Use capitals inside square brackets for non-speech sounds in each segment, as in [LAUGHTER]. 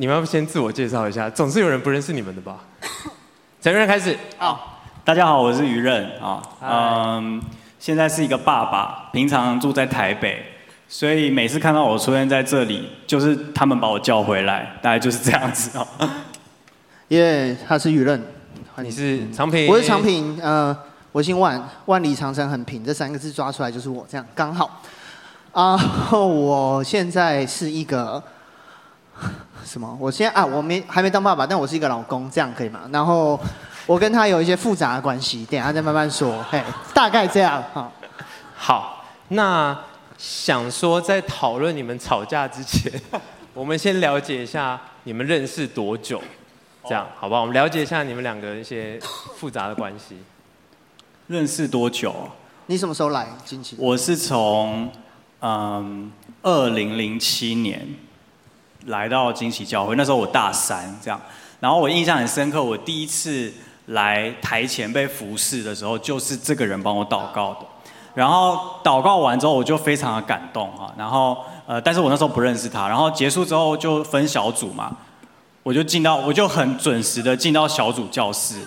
你们要不先自我介绍一下，总是有人不认识你们的吧？[LAUGHS] 陈任开始。好，大家好，我是于任啊，嗯，现在是一个爸爸，平常住在台北，所以每次看到我出现在这里，就是他们把我叫回来，大概就是这样子哦。[LAUGHS] 耶，yeah, 他是于任，你是长平，我是长平，呃，我姓万，万里长城很平，这三个字抓出来就是我，这样刚好。啊，[LAUGHS] 我现在是一个。什么？我现在啊，我没还没当爸爸，但我是一个老公，这样可以吗？然后我跟他有一些复杂的关系，等下再慢慢说。嘿，大概这样。好，好，那想说在讨论你们吵架之前，[LAUGHS] 我们先了解一下你们认识多久，这样好不好？我们了解一下你们两个一些复杂的关系。认识多久？你什么时候来近期？我是从嗯二零零七年。来到惊喜教会，那时候我大三这样，然后我印象很深刻，我第一次来台前被服侍的时候，就是这个人帮我祷告的，然后祷告完之后，我就非常的感动哈，然后呃，但是我那时候不认识他，然后结束之后就分小组嘛，我就进到，我就很准时的进到小组教室，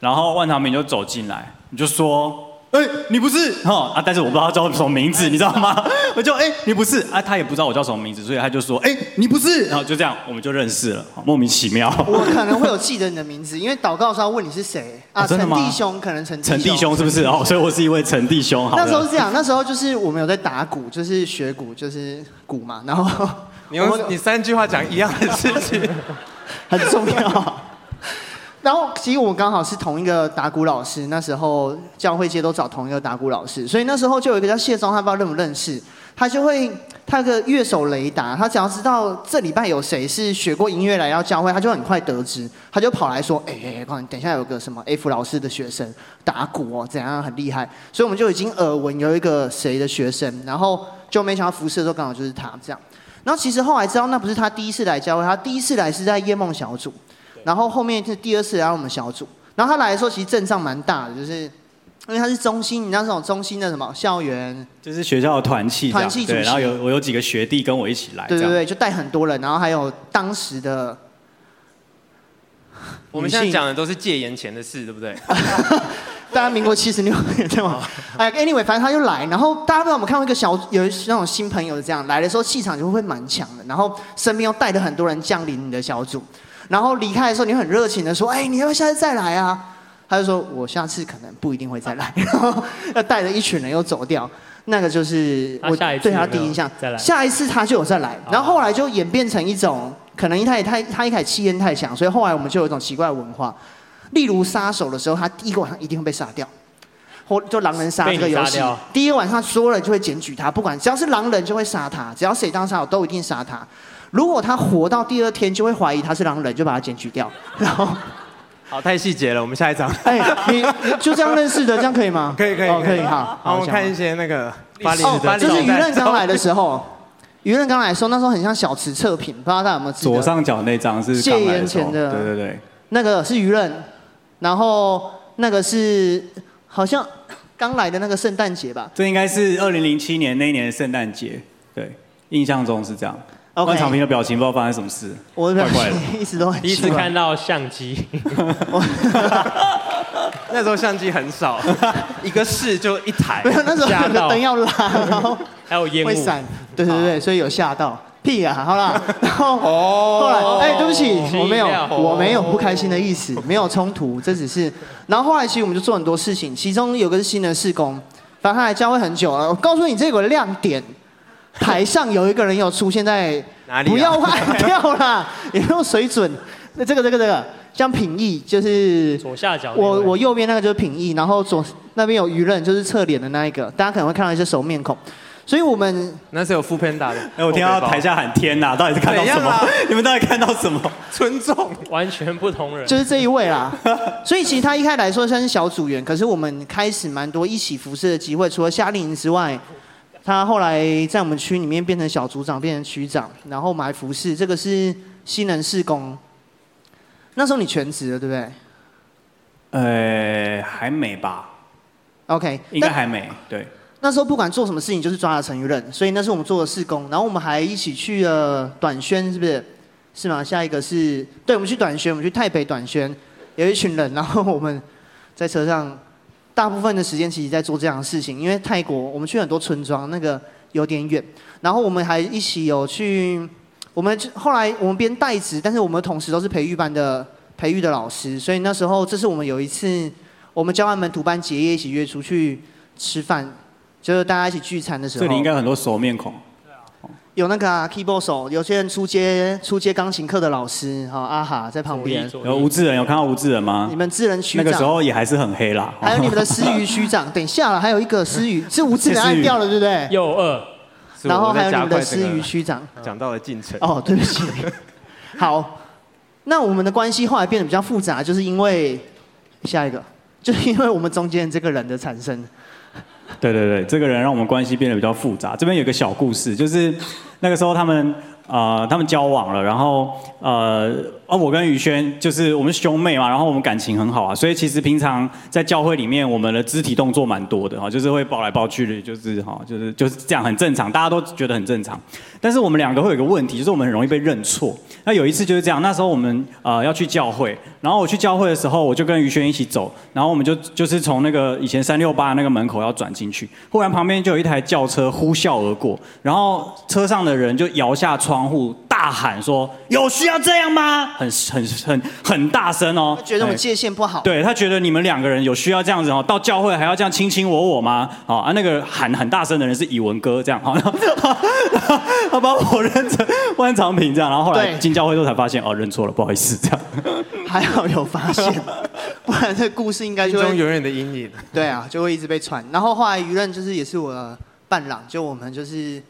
然后万长明就走进来，你就说。哎、欸，你不是哈啊！但是我不知道他叫什么名字，你知道吗？[LAUGHS] 我就哎、欸，你不是啊，他也不知道我叫什么名字，所以他就说哎、欸，你不是，然后就这样，我们就认识了，莫名其妙。我可能会有记得你的名字，[LAUGHS] 因为祷告的时候问你是谁啊？陈、哦、弟兄，可能陈陈弟兄是不是？哦，所以我是一位陈弟兄。好，那时候是这样，那时候就是我们有在打鼓，就是学鼓，就是鼓嘛。然后 [LAUGHS] 你用你三句话讲一样的事情，很重要。然后其实我们刚好是同一个打鼓老师，那时候教会界都找同一个打鼓老师，所以那时候就有一个叫谢宗，他不知道认不认识，他就会他有个乐手雷达，他只要知道这礼拜有谁是学过音乐来到教会，他就很快得知，他就跑来说，哎哎哎，等一下有个什么 F 老师的学生打鼓哦，怎样很厉害，所以我们就已经耳闻有一个谁的学生，然后就没想到服侍的时候刚好就是他这样，然后其实后来知道那不是他第一次来教会，他第一次来是在夜梦小组。然后后面是第二次来我们小组，然后他来的时候其实阵仗蛮大的，就是因为他是中心，你知道这种中心的什么校园，就是学校的团契，团契主然后有我有几个学弟跟我一起来，对对对，就带很多人，然后还有当时的，[LAUGHS] 我们现在讲的都是戒严前的事，对不对？[LAUGHS] 大家民国七十六年对吗？[LAUGHS] 哎，anyway，反正他就来，然后大家不知道我们看过一个小有那种新朋友这样来的时候气场就会蛮强的，然后身边又带着很多人降临你的小组。然后离开的时候，你很热情的说：“哎，你要不要下次再来啊？”他就说：“我下次可能不一定会再来。”然后要带着一群人又走掉，那个就是我对他第一印象。下一次他就有再来，然后后来就演变成一种，可能他也太他一开始气焰太强，所以后来我们就有一种奇怪的文化，例如杀手的时候，他第一个晚上一定会被杀掉，或就狼人杀这个游戏，第一个晚上所有人就会检举他，不管只要是狼人就会杀他，只要谁当杀手都一定杀他。如果他活到第二天，就会怀疑他是狼人，就把他检举掉。然后，好，太细节了，我们下一张。[LAUGHS] 哎，你就这样认识的，这样可以吗？可以，可以，可以，好。好，我们看一些那个巴黎哦，就是舆论刚来的时候，[LAUGHS] 舆论刚来的时候，那时候很像小池测评，不知道大家有没有？左上角那张是戒严前的，对对对，那个是舆论，然后那个是好像刚来的那个圣诞节吧？这应该是二零零七年那一年的圣诞节，对，印象中是这样。万长平的表情不知道发生什么事，我的表情一直都很第一次看到相机，[LAUGHS] 那时候相机很少，一个市就一台，没有那时候灯要拉，然后还有烟雾。会闪，对对对，所以有吓到。屁啊，好啦，然后后来哎，对不起，我没有我没有不开心的意思，没有冲突，这只是，然后后来其实我们就做很多事情，其中有个是新的事工，反正他来教会很久了，我告诉你这个亮点。台上有一个人有出现在哪里？不要 [LAUGHS] 坏掉啦，也没有水准？那这个这个这个像品义，就是左下角。我我右边那个就是品义，然后左那边有于任，就是侧脸的那一个，大家可能会看到一些熟面孔。所以我们那是有 foodpanda 的。哎，我听到台下喊天呐，到底是看到什么？[LAUGHS] 你们到底看到什么？尊重，完全不同人。就是这一位啦。[LAUGHS] 所以其实他一开始来说算是小组员，可是我们开始蛮多一起服侍的机会，除了夏令营之外。他后来在我们区里面变成小组长，变成区长，然后埋服饰，这个是新人事工。那时候你全职了，对不对？呃，还没吧。OK，应该还没。对。那时候不管做什么事情，就是抓了陈玉任，所以那是我们做的事工。然后我们还一起去了短宣，是不是？是吗？下一个是对，我们去短宣，我们去台北短宣，有一群人，然后我们在车上，大部分的时间其实在做这样的事情，因为泰国我们去很多村庄，那个有点远，然后我们还一起有去，我们后来我们编代职，但是我们同时都是培育班的培育的老师，所以那时候这是我们有一次，我们教完门徒班结业一起约出去吃饭，就是大家一起聚餐的时候，这里应该很多熟面孔。有那个、啊、keyboard 手，有些人出街出街钢琴课的老师，哈阿哈在旁边。有吴志仁，有看到吴志仁吗？你们志仁区长那个时候也还是很黑啦。还有你们的思瑜区长，[LAUGHS] 等一下了，还有一个思瑜是吴志仁 [LAUGHS] 按掉了，对不对？右二。然后还有你们的思瑜区长，讲到了进程。哦，对不起。[LAUGHS] 好，那我们的关系后来变得比较复杂，就是因为下一个，就是因为我们中间这个人的产生。[LAUGHS] 对对对，这个人让我们关系变得比较复杂。这边有个小故事，就是。那个时候他们呃他们交往了，然后呃哦我跟宇轩就是我们兄妹嘛，然后我们感情很好啊，所以其实平常在教会里面我们的肢体动作蛮多的哈，就是会抱来抱去的，就是哈就是就是这样很正常，大家都觉得很正常。但是我们两个会有一个问题，就是我们很容易被认错。那有一次就是这样，那时候我们呃要去教会，然后我去教会的时候，我就跟宇轩一起走，然后我们就就是从那个以前三六八那个门口要转进去，忽然旁边就有一台轿车呼啸而过，然后车上的人就摇下窗户。大喊说：“有需要这样吗？”很很很很大声哦。他觉得我界限不好。对，他觉得你们两个人有需要这样子哦，到教会还要这样卿卿我我吗？好啊，那个喊很大声的人是以文哥，这样好，[LAUGHS] 他把我认成万长平这样，然后后来进教会之后才发现哦，认错了，不好意思这样。还好有发现，[LAUGHS] 不然这故事应该就会永远的阴影。对啊，就会一直被传。然后后来舆论就是也是我的伴郎，就我们就是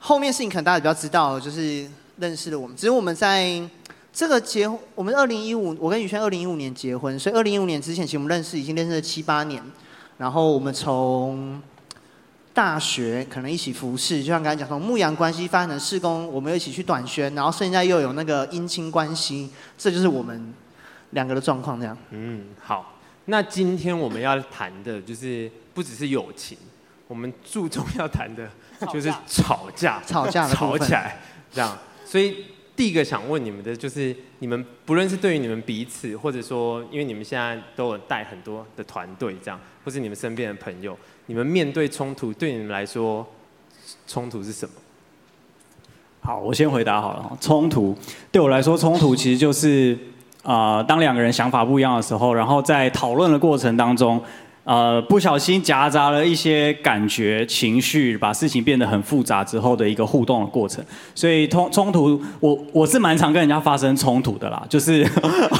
后面事情可能大家比较知道，就是。认识了我们，只是我们在这个结，我们二零一五，我跟宇轩二零一五年结婚，所以二零一五年之前，其实我们认识已经认识了七八年。然后我们从大学可能一起服侍，就像刚才讲，从牧羊关系发展成事工，我们又一起去短宣，然后现在又有那个姻亲关系，这就是我们两个的状况这样。嗯，好，那今天我们要谈的就是不只是友情，我们注重要谈的就是吵架，吵架，吵起来这样。所以第一个想问你们的就是，你们不论是对于你们彼此，或者说因为你们现在都有带很多的团队这样，或是你们身边的朋友，你们面对冲突，对你们来说，冲突是什么？好，我先回答好了。冲突对我来说，冲突其实就是啊、呃，当两个人想法不一样的时候，然后在讨论的过程当中。呃，不小心夹杂了一些感觉、情绪，把事情变得很复杂之后的一个互动的过程。所以冲冲突，我我是蛮常跟人家发生冲突的啦，[LAUGHS] 就是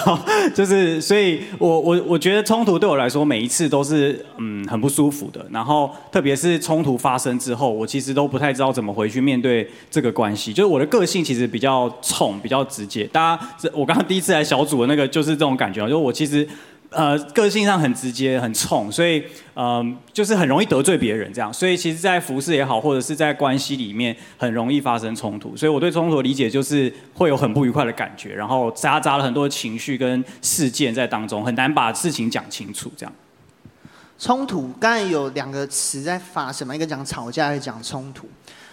[LAUGHS] 就是，所以我我我觉得冲突对我来说每一次都是嗯很不舒服的。然后特别是冲突发生之后，我其实都不太知道怎么回去面对这个关系。就是我的个性其实比较冲，比较直接。大家，我刚刚第一次来小组的那个就是这种感觉，就是我其实。呃，个性上很直接、很冲，所以嗯、呃，就是很容易得罪别人这样。所以其实，在服饰也好，或者是在关系里面，很容易发生冲突。所以我对冲突的理解就是会有很不愉快的感觉，然后夹杂了很多情绪跟事件在当中，很难把事情讲清楚这样。冲突刚才有两个词在发生嘛，一个讲吵架，一个讲冲突。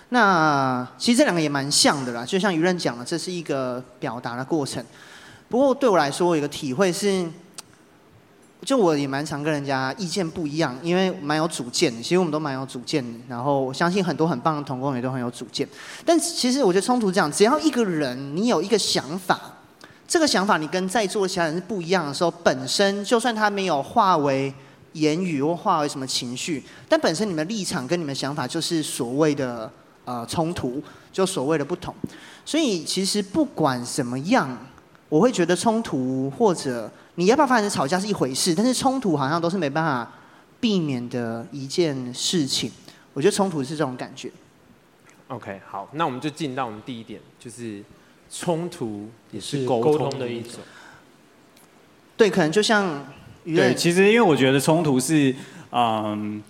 那其实这两个也蛮像的啦，就像舆论讲的，这是一个表达的过程。不过对我来说，我有个体会是。就我也蛮常跟人家意见不一样，因为蛮有主见。其实我们都蛮有主见，然后我相信很多很棒的同工也都很有主见。但其实我觉得冲突这样，只要一个人你有一个想法，这个想法你跟在座的其他人是不一样的时候，本身就算他没有化为言语或化为什么情绪，但本身你们立场跟你们想法就是所谓的呃冲突，就所谓的不同。所以其实不管怎么样，我会觉得冲突或者。你要不要发生吵架是一回事，但是冲突好像都是没办法避免的一件事情。我觉得冲突是这种感觉。OK，好，那我们就进到我们第一点，就是冲突也是沟通的一种。对，可能就像对，其实因为我觉得冲突是，嗯，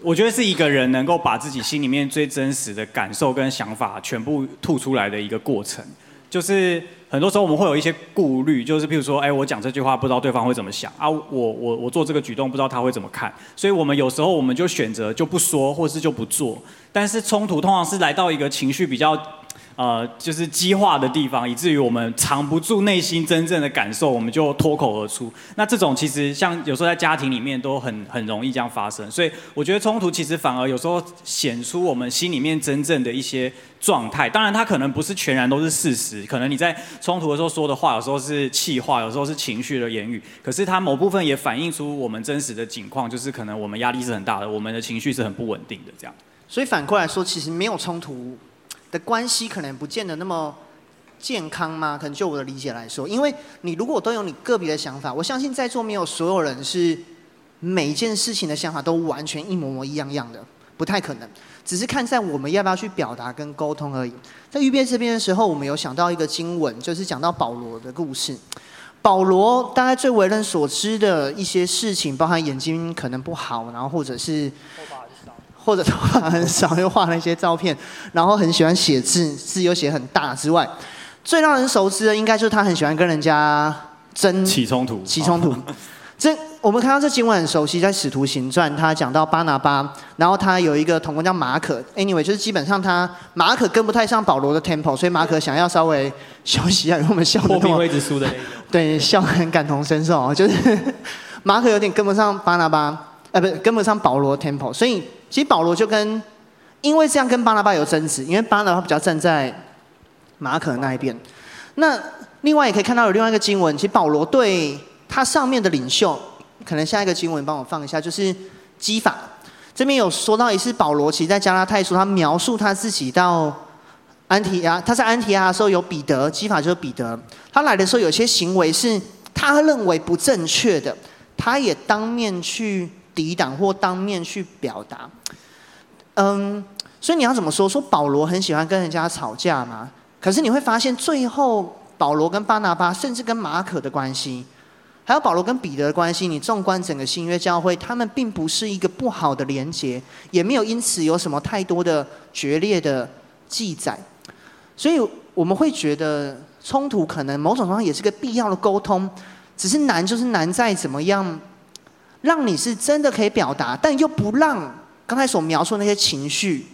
我觉得是一个人能够把自己心里面最真实的感受跟想法全部吐出来的一个过程，就是。很多时候我们会有一些顾虑，就是譬如说，哎，我讲这句话不知道对方会怎么想啊，我我我做这个举动不知道他会怎么看，所以我们有时候我们就选择就不说，或是就不做。但是冲突通常是来到一个情绪比较呃，就是激化的地方，以至于我们藏不住内心真正的感受，我们就脱口而出。那这种其实像有时候在家庭里面都很很容易这样发生，所以我觉得冲突其实反而有时候显出我们心里面真正的一些状态。当然，它可能不是全然都是事实，可能你在冲突的时候说的话，有时候是气话，有时候是情绪的言语。可是它某部分也反映出我们真实的境况，就是可能我们压力是很大的，我们的情绪是很不稳定的这样。所以反过来说，其实没有冲突的关系可能不见得那么健康吗？可能就我的理解来说，因为你如果都有你个别的想法，我相信在座没有所有人是每一件事情的想法都完全一模模一样样的，不太可能。只是看在我们要不要去表达跟沟通而已。在预备这边的时候，我们有想到一个经文，就是讲到保罗的故事。保罗大概最为人所知的一些事情，包含眼睛可能不好，然后或者是。或者头发很少，又画了一些照片，然后很喜欢写字，字又写很大之外，最让人熟知的应该就是他很喜欢跟人家争起冲突，起冲突。[LAUGHS] 这我们看到这经文很熟悉，在使徒行传，他讲到巴拿巴，然后他有一个同工叫马可，anyway 就是基本上他马可跟不太上保罗的 tempo，所以马可想要稍微休息一下，因为我们笑的破冰会一直输的那种，[LAUGHS] 对，笑得很感同身受，就是马可有点跟不上巴拿巴，呃，不是跟不上保罗 tempo，所以。其实保罗就跟，因为这样跟巴拿巴有争执，因为巴拿巴比较站在马可那一边。那另外也可以看到有另外一个经文，其实保罗对他上面的领袖，可能下一个经文帮我放一下，就是基法这边有说到，也是保罗其实在加拉太书，他描述他自己到安提亚，他在安提亚的时候有彼得，基法就是彼得，他来的时候有些行为是他认为不正确的，他也当面去。抵挡或当面去表达，嗯，所以你要怎么说？说保罗很喜欢跟人家吵架吗？可是你会发现，最后保罗跟巴拿巴，甚至跟马可的关系，还有保罗跟彼得的关系，你纵观整个新约教会，他们并不是一个不好的连结，也没有因此有什么太多的决裂的记载。所以我们会觉得冲突可能某种程度上也是个必要的沟通，只是难就是难在怎么样。让你是真的可以表达，但又不让刚才所描述的那些情绪，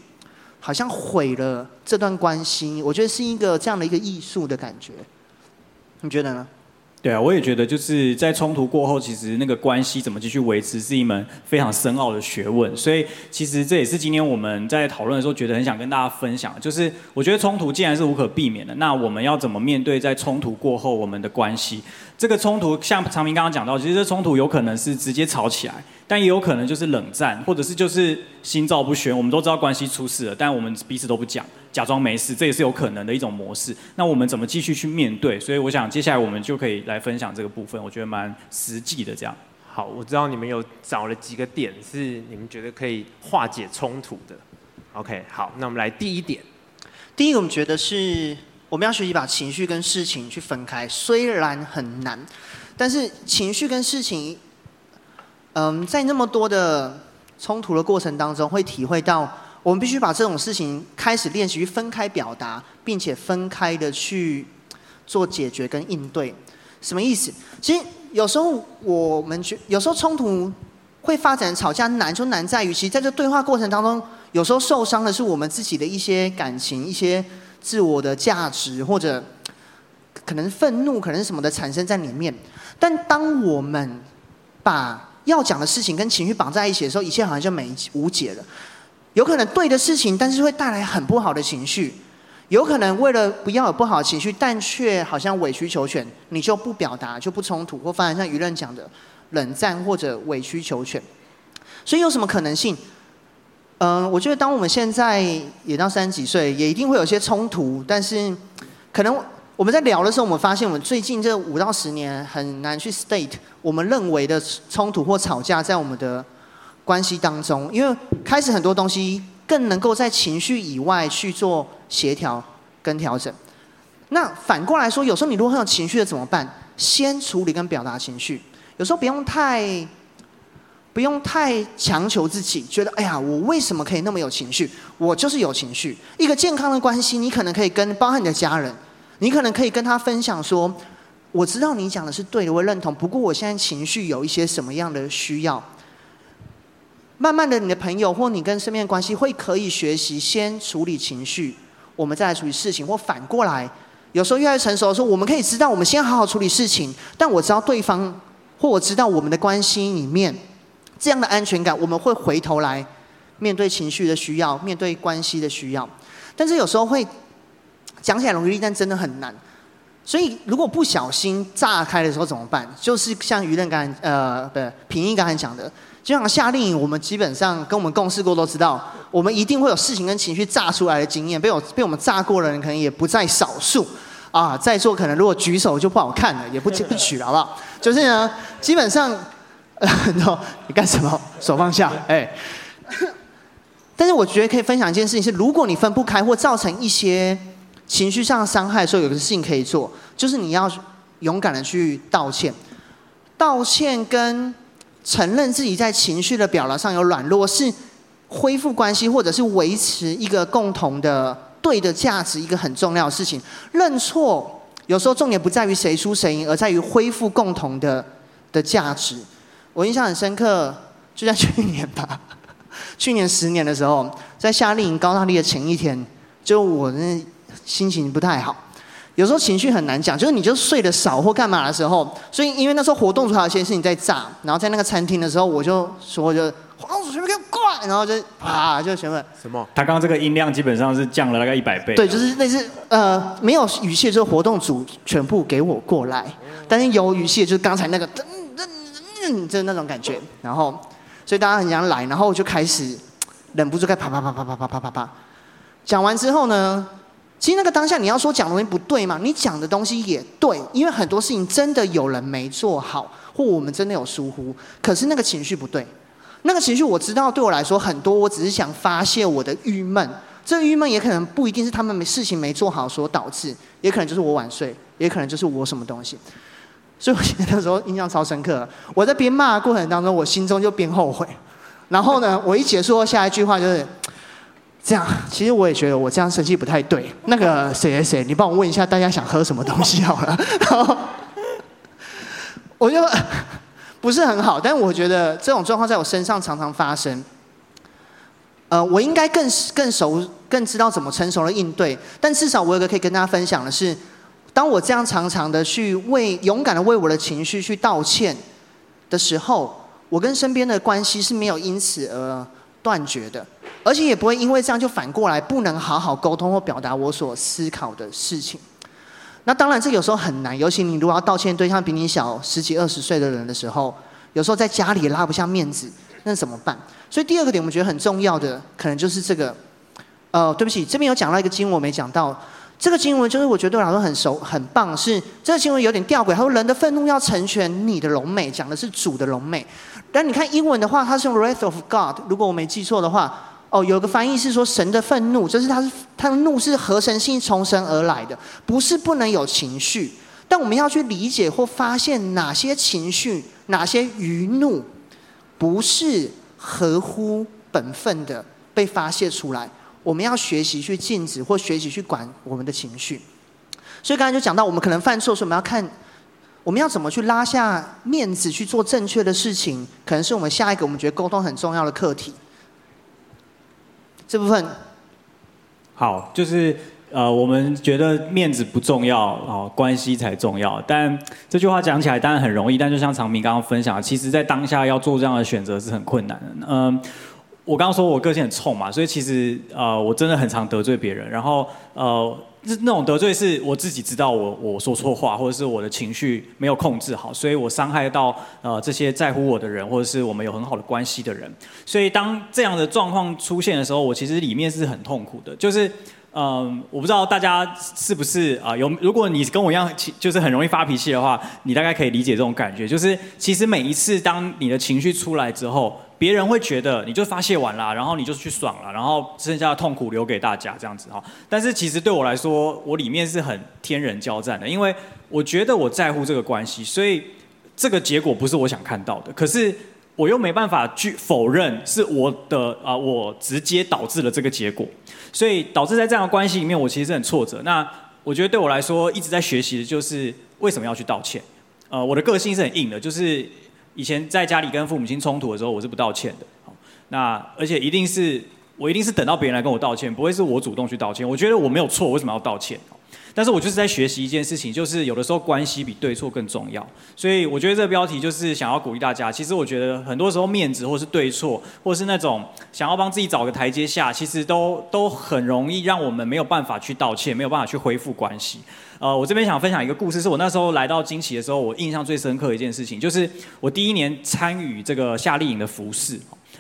好像毁了这段关系。我觉得是一个这样的一个艺术的感觉，你觉得呢？对啊，我也觉得就是在冲突过后，其实那个关系怎么继续维持，是一门非常深奥的学问。所以，其实这也是今天我们在讨论的时候，觉得很想跟大家分享。就是我觉得冲突既然是无可避免的，那我们要怎么面对在冲突过后我们的关系？这个冲突，像长明刚刚讲到，其实这冲突有可能是直接吵起来，但也有可能就是冷战，或者是就是心照不宣。我们都知道关系出事了，但我们彼此都不讲，假装没事，这也是有可能的一种模式。那我们怎么继续去面对？所以我想接下来我们就可以来分享这个部分，我觉得蛮实际的。这样。好，我知道你们有找了几个点是你们觉得可以化解冲突的。OK，好，那我们来第一点。第一个，我们觉得是。我们要学习把情绪跟事情去分开，虽然很难，但是情绪跟事情，嗯，在那么多的冲突的过程当中，会体会到我们必须把这种事情开始练习去分开表达，并且分开的去做解决跟应对。什么意思？其实有时候我们觉，有时候冲突会发展吵架难，就难在于，其实在这对话过程当中，有时候受伤的是我们自己的一些感情，一些。自我的价值，或者可能愤怒，可能什么的产生在里面。但当我们把要讲的事情跟情绪绑在一起的时候，一切好像就没无解了。有可能对的事情，但是会带来很不好的情绪；有可能为了不要有不好的情绪，但却好像委曲求全，你就不表达，就不冲突，或发生像舆论讲的冷战或者委曲求全。所以有什么可能性？嗯，我觉得当我们现在也到三十几岁，也一定会有些冲突。但是，可能我们在聊的时候，我们发现我们最近这五到十年很难去 state 我们认为的冲突或吵架在我们的关系当中，因为开始很多东西更能够在情绪以外去做协调跟调整。那反过来说，有时候你如果很有情绪的怎么办？先处理跟表达情绪，有时候不用太。不用太强求自己，觉得哎呀，我为什么可以那么有情绪？我就是有情绪。一个健康的关系，你可能可以跟包含你的家人，你可能可以跟他分享说，我知道你讲的是对的，我认同。不过我现在情绪有一些什么样的需要。慢慢的，你的朋友或你跟身边的关系会可以学习先处理情绪，我们再来处理事情，或反过来，有时候越来越成熟的时候，我们可以知道，我们先好好处理事情。但我知道对方，或我知道我们的关系里面，这样的安全感，我们会回头来面对情绪的需要，面对关系的需要。但是有时候会讲起来容易，但真的很难。所以如果不小心炸开的时候怎么办？就是像于任刚才呃，不，品义刚才讲的。就像夏令营，我们基本上跟我们共事过都知道，我们一定会有事情跟情绪炸出来的经验。被我被我们炸过的人，可能也不在少数啊。在座可能如果举手就不好看了，也不不举了，好不好？就是呢，基本上，[LAUGHS] 呃，你干什么？手放下，哎。但是我觉得可以分享一件事情是，如果你分不开或造成一些情绪上的伤害的时候，有个事情可以做，就是你要勇敢的去道歉。道歉跟承认自己在情绪的表达上有软弱，是恢复关系或者是维持一个共同的对的价值一个很重要的事情。认错有时候重点不在于谁输谁赢，而在于恢复共同的的价值。我印象很深刻，就在去年吧，[LAUGHS] 去年十年的时候，在夏令营高大力的前一天，就我那心情不太好。有时候情绪很难讲，就是你就睡得少或干嘛的时候，所以因为那时候活动组还有一些事情在炸，然后在那个餐厅的时候，我就说就活动组全部给我过来，然后就啪就全部什么？他刚刚这个音量基本上是降了大概一百倍。对，就是类似呃没有语气，就是活动组全部给我过来，但是有语气就是刚才那个就是那种感觉，然后所以大家很想来，然后我就开始忍不住开啪啪啪啪啪啪啪啪啪，讲完之后呢？其实那个当下，你要说讲的东西不对嘛？你讲的东西也对，因为很多事情真的有人没做好，或我们真的有疏忽。可是那个情绪不对，那个情绪我知道，对我来说很多，我只是想发泄我的郁闷。这个郁闷也可能不一定是他们没事情没做好所导致，也可能就是我晚睡，也可能就是我什么东西。所以我现在那时候印象超深刻。我在边骂的过程当中，我心中就边后悔。然后呢，我一结束下一句话就是。这样，其实我也觉得我这样生气不太对。那个谁谁谁，你帮我问一下大家想喝什么东西好了。然后我就不是很好，但我觉得这种状况在我身上常常发生。呃，我应该更更熟、更知道怎么成熟的应对。但至少我有个可以跟大家分享的是，当我这样常常的去为勇敢的为我的情绪去道歉的时候，我跟身边的关系是没有因此而断绝的。而且也不会因为这样就反过来不能好好沟通或表达我所思考的事情。那当然，这有时候很难，尤其你如果要道歉对象比你小十几二十岁的人的时候，有时候在家里拉不下面子，那怎么办？所以第二个点，我们觉得很重要的，可能就是这个。呃，对不起，这边有讲到一个经文我没讲到，这个经文就是我觉得对我来说很熟很棒，是这个经文有点吊诡，他说人的愤怒要成全你的荣美，讲的是主的荣美。但你看英文的话，它是用 wrath of God，如果我没记错的话。哦，有个翻译是说神的愤怒，就是他是他的怒是合神性从神而来的，不是不能有情绪，但我们要去理解或发现哪些情绪、哪些余怒，不是合乎本分的被发泄出来。我们要学习去禁止或学习去管我们的情绪。所以刚才就讲到，我们可能犯错，所以我们要看我们要怎么去拉下面子去做正确的事情，可能是我们下一个我们觉得沟通很重要的课题。这部分好，就是呃，我们觉得面子不重要哦，关系才重要。但这句话讲起来当然很容易，但就像长明刚刚分享，其实在当下要做这样的选择是很困难的。嗯、我刚刚说我个性很冲嘛，所以其实呃，我真的很常得罪别人，然后呃。那那种得罪，是我自己知道我我说错话，或者是我的情绪没有控制好，所以我伤害到呃这些在乎我的人，或者是我们有很好的关系的人。所以当这样的状况出现的时候，我其实里面是很痛苦的。就是嗯、我不知道大家是不是啊、有，如果你跟我一样，就是很容易发脾气的话，你大概可以理解这种感觉。就是其实每一次当你的情绪出来之后。别人会觉得你就发泄完了，然后你就去爽了，然后剩下的痛苦留给大家这样子哈。但是其实对我来说，我里面是很天人交战的，因为我觉得我在乎这个关系，所以这个结果不是我想看到的。可是我又没办法去否认是我的啊、我直接导致了这个结果，所以导致在这样的关系里面，我其实是很挫折。那我觉得对我来说，一直在学习的就是为什么要去道歉。呃，我的个性是很硬的，就是。以前在家里跟父母亲冲突的时候，我是不道歉的。那而且一定是我一定是等到别人来跟我道歉，不会是我主动去道歉。我觉得我没有错，为什么要道歉？但是我就是在学习一件事情，就是有的时候关系比对错更重要。所以我觉得这个标题就是想要鼓励大家。其实我觉得很多时候面子或是对错，或是那种想要帮自己找个台阶下，其实都都很容易让我们没有办法去道歉，没有办法去恢复关系。呃，我这边想分享一个故事，是我那时候来到惊奇的时候，我印象最深刻的一件事情，就是我第一年参与这个夏令营的服事。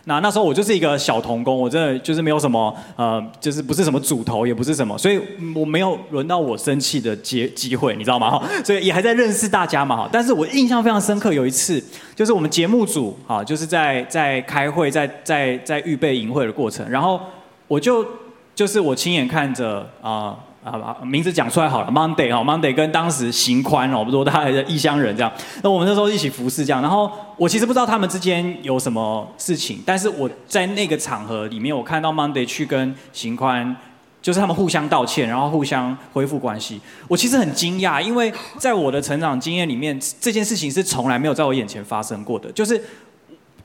那那时候我就是一个小童工，我真的就是没有什么呃，就是不是什么主头，也不是什么，所以我没有轮到我生气的机机会，你知道吗？[LAUGHS] 所以也还在认识大家嘛哈。但是我印象非常深刻，有一次就是我们节目组啊，就是在在开会，在在在预备营会的过程，然后我就就是我亲眼看着啊。啊，名字讲出来好了，Monday 哈，Monday 跟当时邢宽哦，不说他还是异乡人这样，那我们那时候一起服侍这样，然后我其实不知道他们之间有什么事情，但是我在那个场合里面，我看到 Monday 去跟邢宽，就是他们互相道歉，然后互相恢复关系，我其实很惊讶，因为在我的成长经验里面，这件事情是从来没有在我眼前发生过的，就是。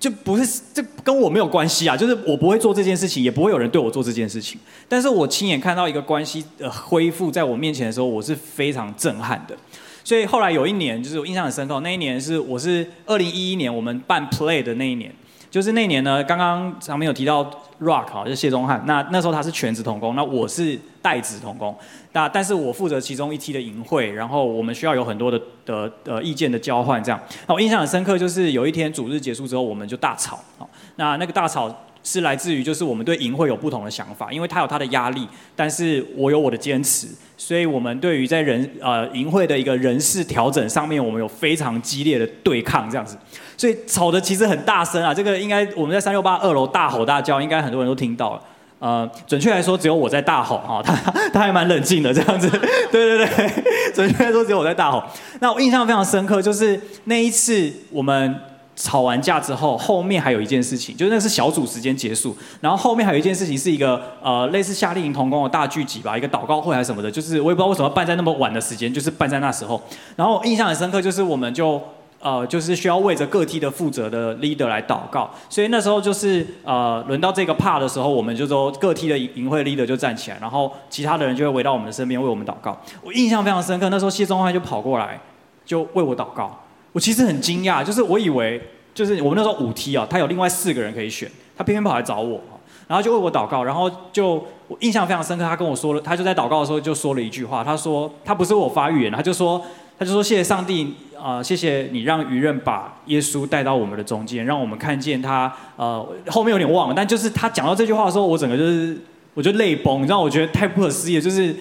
就不是，这跟我没有关系啊！就是我不会做这件事情，也不会有人对我做这件事情。但是我亲眼看到一个关系的恢复在我面前的时候，我是非常震撼的。所以后来有一年，就是我印象很深刻，那一年是我是二零一一年我们办 Play 的那一年。就是那年呢，刚刚上面有提到 Rock 哈，就是谢宗翰。那那时候他是全职童工，那我是代职童工。那但是我负责其中一梯的营会，然后我们需要有很多的的呃意见的交换这样。那我印象很深刻，就是有一天主日结束之后，我们就大吵。那那个大吵是来自于就是我们对营会有不同的想法，因为他有他的压力，但是我有我的坚持，所以我们对于在人呃营会的一个人事调整上面，我们有非常激烈的对抗这样子。所以吵得其实很大声啊，这个应该我们在三六八二楼大吼大叫，应该很多人都听到了。呃，准确来说，只有我在大吼哈，[LAUGHS] 他他还蛮冷静的这样子。对 [LAUGHS] 对对，[LAUGHS] 准确来说，只有我在大吼。那我印象非常深刻，就是那一次我们吵完架之后，后面还有一件事情，就是那是小组时间结束，然后后面还有一件事情是一个呃类似夏令营同工的大聚集吧，一个祷告会还是什么的，就是我也不知道为什么办在那么晚的时间，就是办在那时候。然后印象很深刻，就是我们就。呃，就是需要为着各梯的负责的 leader 来祷告，所以那时候就是呃，轮到这个 part 的时候，我们就说各梯的营会 leader 就站起来，然后其他的人就会围到我们的身边为我们祷告。我印象非常深刻，那时候谢宗翰就跑过来就为我祷告。我其实很惊讶，就是我以为就是我们那时候五梯啊，他有另外四个人可以选，他偏偏跑来找我，然后就为我祷告，然后就我印象非常深刻，他跟我说了，他就在祷告的时候就说了一句话，他说他不是我发预言，他就说他就说谢谢上帝。啊、谢谢你让愚人把耶稣带到我们的中间，让我们看见他。呃，后面有点忘了，但就是他讲到这句话的时候，我整个就是我就泪崩，你知道，我觉得太不可思议。就是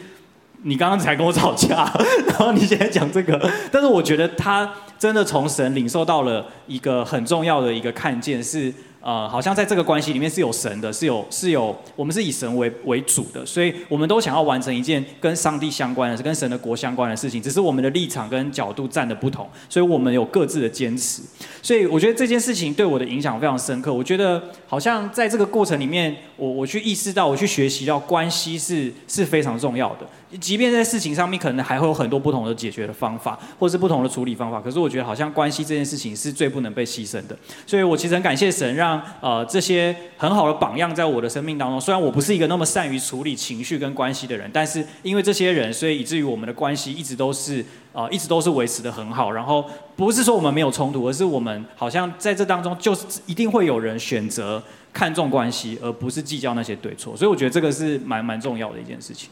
你刚刚才跟我吵架，[LAUGHS] 然后你现在讲这个，但是我觉得他真的从神领受到了一个很重要的一个看见是。呃，好像在这个关系里面是有神的，是有是有，我们是以神为为主的，所以我们都想要完成一件跟上帝相关的、跟神的国相关的事情，只是我们的立场跟角度站的不同，所以我们有各自的坚持。所以我觉得这件事情对我的影响非常深刻。我觉得好像在这个过程里面，我我去意识到，我去学习到关系是是非常重要的。即便在事情上面可能还会有很多不同的解决的方法，或是不同的处理方法，可是我觉得好像关系这件事情是最不能被牺牲的。所以我其实很感谢神，让呃这些很好的榜样在我的生命当中。虽然我不是一个那么善于处理情绪跟关系的人，但是因为这些人，所以以至于我们的关系一直都是呃一直都是维持得很好。然后不是说我们没有冲突，而是我们好像在这当中就是一定会有人选择看重关系，而不是计较那些对错。所以我觉得这个是蛮蛮重要的一件事情。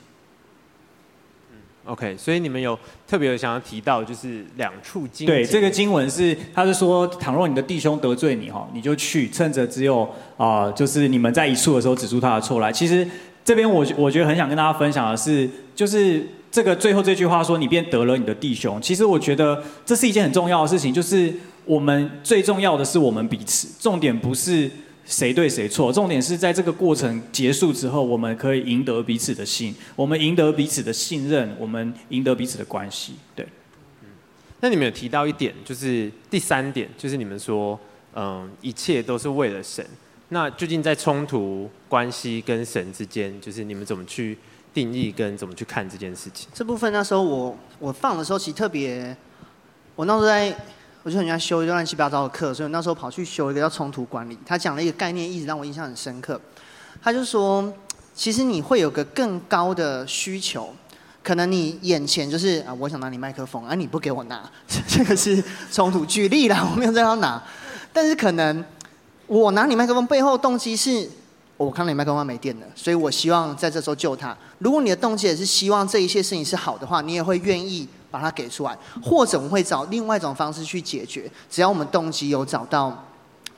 OK，所以你们有特别想要提到，就是两处经。对，这个经文是，他是说，倘若你的弟兄得罪你哈，你就去，趁着只有啊、呃，就是你们在一处的时候，指出他的错来。其实这边我我觉得很想跟大家分享的是，就是这个最后这句话说，你便得了你的弟兄。其实我觉得这是一件很重要的事情，就是我们最重要的是我们彼此，重点不是。谁对谁错？重点是在这个过程结束之后，我们可以赢得彼此的信，我们赢得彼此的信任，我们赢得彼此的关系。对。嗯。那你们有提到一点，就是第三点，就是你们说，嗯，一切都是为了神。那究竟在冲突关系跟神之间，就是你们怎么去定义跟怎么去看这件事情？这部分那时候我我放的时候，其实特别，我那时候在。我就很喜欢修一个乱七八糟的课，所以那时候跑去修一个叫冲突管理。他讲了一个概念，一直让我印象很深刻。他就说，其实你会有个更高的需求，可能你眼前就是啊，我想拿你麦克风，而、你不给我拿，[LAUGHS] 这个是冲突。举例啦，我没有在要拿，但是可能我拿你麦克风背后动机是。我看到你麦克风没电了，所以我希望在这时候救他。如果你的动机也是希望这一些事情是好的话，你也会愿意把它给出来，或者我们会找另外一种方式去解决。只要我们动机有找到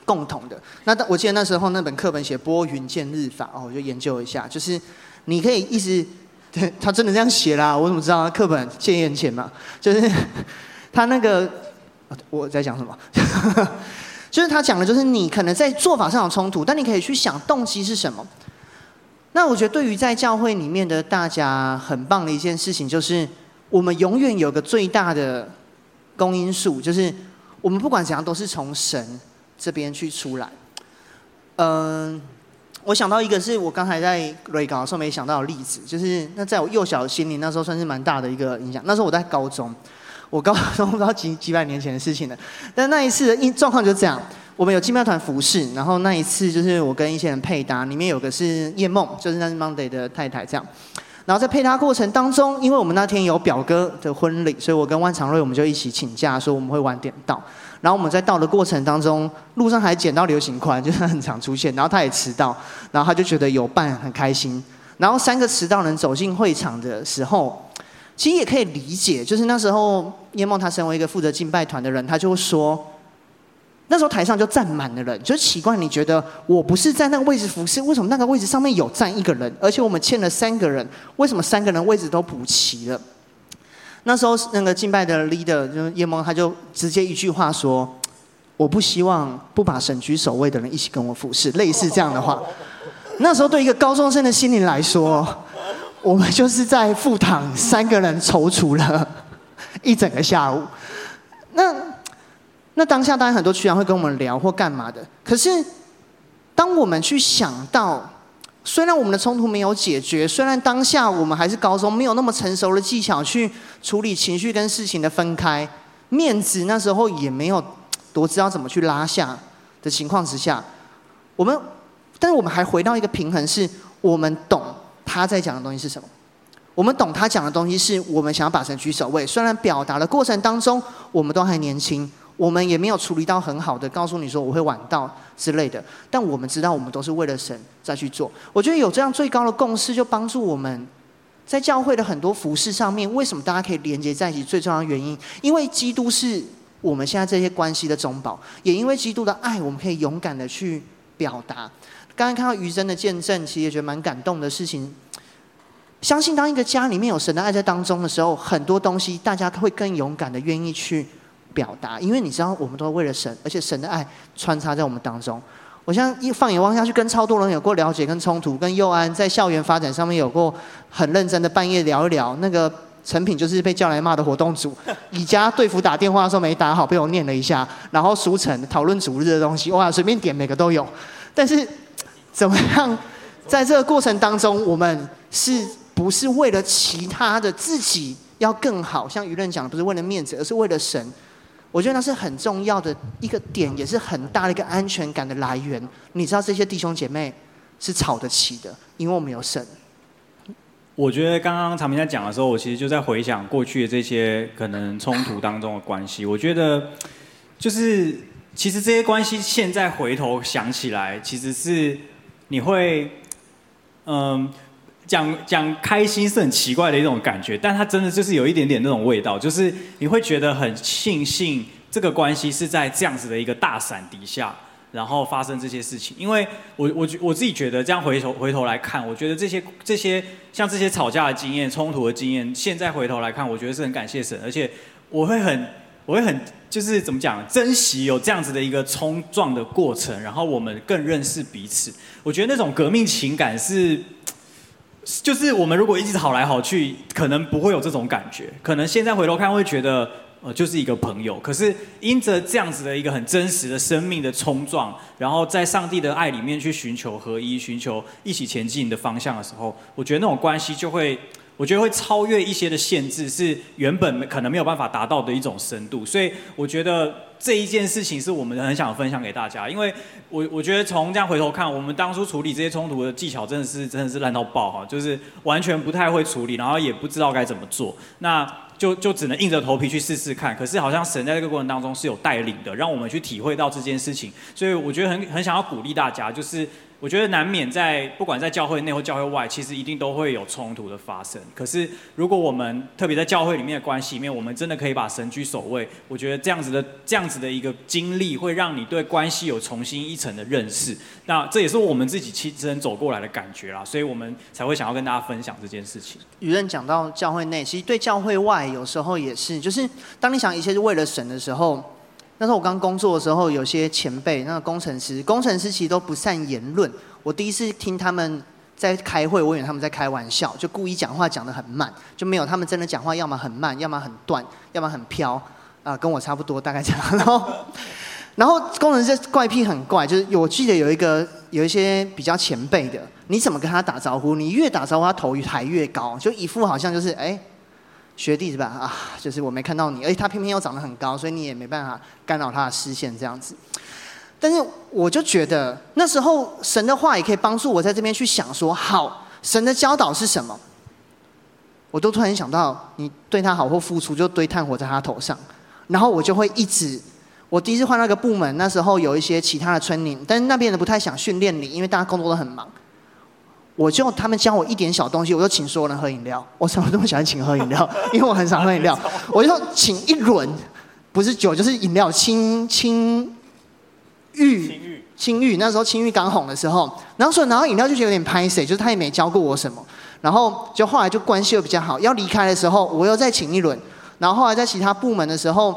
共同的，那我记得那时候那本课本写拨云见日法哦，我就研究一下，就是你可以一直，对，他真的这样写啦，我怎么知道？课本见眼前嘛，就是 [LAUGHS] 他那个我在讲什么？[LAUGHS] 就是他讲的，就是你可能在做法上有冲突，但你可以去想动机是什么。那我觉得对于在教会里面的大家很棒的一件事情，就是我们永远有个最大的公因数，就是我们不管怎样都是从神这边去出来。嗯，我想到一个是我刚才在瑞稿的时候没想到的例子，就是那在我幼小的心灵那时候算是蛮大的一个影响。那时候我在高中。我高中不知道几几百年前的事情了，但那一次的状况就这样，我们有敬拜团服侍，然后那一次就是我跟一些人配搭，里面有个是叶梦，就是那是 Monday 的太太这样，然后在配搭过程当中，因为我们那天有表哥的婚礼，所以我跟万长瑞我们就一起请假说我们会晚点到，然后我们在到的过程当中，路上还捡到流行款，[LAUGHS] 就是很常出现，然后他也迟到，然后他就觉得有伴很开心，然后三个迟到人走进会场的时候。其实也可以理解，就是那时候叶梦他身为一个负责敬拜团的人，他就说，那时候台上就站满了人，就奇怪，你觉得我不是在那个位置服侍，为什么那个位置上面有站一个人？而且我们欠了三个人，为什么三个人位置都补齐了？那时候那个敬拜的 leader 就是叶梦，他就直接一句话说：“我不希望不把神居首位的人一起跟我服侍。”类似这样的话，那时候对一个高中生的心灵来说。我们就是在副堂三个人踌躇了一整个下午。那那当下当然很多区长会跟我们聊或干嘛的。可是当我们去想到，虽然我们的冲突没有解决，虽然当下我们还是高中，没有那么成熟的技巧去处理情绪跟事情的分开，面子那时候也没有多知道怎么去拉下的情况之下，我们，但是我们还回到一个平衡，是我们懂。他在讲的东西是什么？我们懂他讲的东西，是我们想要把神举首位。虽然表达的过程当中，我们都还年轻，我们也没有处理到很好的，告诉你说我会晚到之类的。但我们知道，我们都是为了神再去做。我觉得有这样最高的共识，就帮助我们在教会的很多服事上面，为什么大家可以连接在一起？最重要的原因，因为基督是我们现在这些关系的中保，也因为基督的爱，我们可以勇敢的去表达。刚刚看到余真的见证，其实也觉得蛮感动的事情。相信当一个家里面有神的爱在当中的时候，很多东西大家会更勇敢的愿意去表达，因为你知道我们都是为了神，而且神的爱穿插在我们当中。我像一放眼望下去，跟超多人有过了解跟冲突，跟佑安在校园发展上面有过很认真的半夜聊一聊。那个成品就是被叫来骂的活动组，以家对付打电话的时候没打好，被我念了一下。然后书成讨论主日的东西，哇，随便点每个都有，但是。怎么样，在这个过程当中，我们是不是为了其他的自己要更好？像舆论讲的，不是为了面子，而是为了神。我觉得那是很重要的一个点，也是很大的一个安全感的来源。你知道这些弟兄姐妹是吵得起的，因为我们有神。我觉得刚刚长明在讲的时候，我其实就在回想过去的这些可能冲突当中的关系。我觉得就是其实这些关系现在回头想起来，其实是。你会，嗯，讲讲开心是很奇怪的一种感觉，但它真的就是有一点点那种味道，就是你会觉得很庆幸这个关系是在这样子的一个大伞底下，然后发生这些事情。因为我我我自己觉得这样回头回头来看，我觉得这些这些像这些吵架的经验、冲突的经验，现在回头来看，我觉得是很感谢神，而且我会很我会很。就是怎么讲，珍惜有这样子的一个冲撞的过程，然后我们更认识彼此。我觉得那种革命情感是，就是我们如果一直好来好去，可能不会有这种感觉。可能现在回头看会觉得，呃，就是一个朋友。可是因着这样子的一个很真实的生命的冲撞，然后在上帝的爱里面去寻求合一，寻求一起前进的方向的时候，我觉得那种关系就会。我觉得会超越一些的限制，是原本可能没有办法达到的一种深度。所以我觉得这一件事情是我们很想分享给大家，因为我我觉得从这样回头看，我们当初处理这些冲突的技巧真的是真的是烂到爆哈，就是完全不太会处理，然后也不知道该怎么做，那就就只能硬着头皮去试试看。可是好像神在这个过程当中是有带领的，让我们去体会到这件事情。所以我觉得很很想要鼓励大家，就是。我觉得难免在不管在教会内或教会外，其实一定都会有冲突的发生。可是如果我们特别在教会里面的关系里面，我们真的可以把神居首位，我觉得这样子的这样子的一个经历，会让你对关系有重新一层的认识。那这也是我们自己亲身走过来的感觉啦，所以我们才会想要跟大家分享这件事情。宇任讲到教会内，其实对教会外有时候也是，就是当你想一切是为了神的时候。那时候我刚工作的时候，有些前辈，那个工程师，工程师其实都不善言论。我第一次听他们在开会，我以为他们在开玩笑，就故意讲话讲得很慢，就没有他们真的讲话，要么很慢，要么很断，要么很飘，啊、跟我差不多，大概这样。然后，然后工程师怪癖很怪，就是我记得有一个有一些比较前辈的，你怎么跟他打招呼？你越打招呼，他头抬越高，就一副好像就是哎。学弟是吧？啊，就是我没看到你，而且他偏偏又长得很高，所以你也没办法干扰他的视线这样子。但是我就觉得那时候神的话也可以帮助我在这边去想说，好，神的教导是什么？我都突然想到，你对他好或付出，就堆炭火在他头上，然后我就会一直。我第一次换那个部门，那时候有一些其他的村民，但是那边人不太想训练你，因为大家工作都很忙。我就他们教我一点小东西，我就请所有人喝饮料。我怎么这么喜欢请喝饮料？[LAUGHS] 因为我很少喝饮料。我就请一轮，不是酒就是饮料，青青玉，青玉。那时候青玉刚红的时候，然后说拿到饮料就觉得有点拍谁，就是他也没教过我什么。然后就后来就关系又比较好，要离开的时候我又再请一轮。然后后来在其他部门的时候，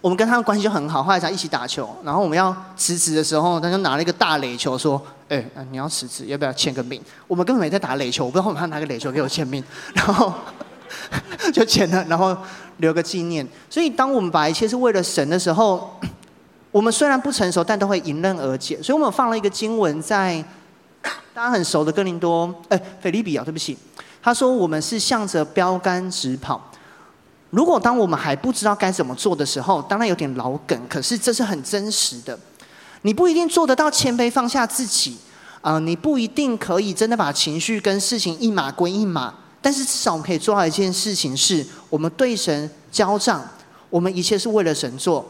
我们跟他们关系就很好，后来才一起打球。然后我们要辞职的时候，他就拿了一个大垒球说。哎、欸，你要辞职，要不要签个名？我们根本没在打垒球，我不知道后面他拿个垒球给我签名，然后就签了，然后留个纪念。所以，当我们把一切是为了神的时候，我们虽然不成熟，但都会迎刃而解。所以我们放了一个经文在大家很熟的哥林多，哎、欸，腓立比啊，对不起，他说我们是向着标杆直跑。如果当我们还不知道该怎么做的时候，当然有点老梗，可是这是很真实的。你不一定做得到谦卑放下自己，啊、你不一定可以真的把情绪跟事情一码归一码，但是至少我们可以做到一件事情是，我们对神交账，我们一切是为了神做，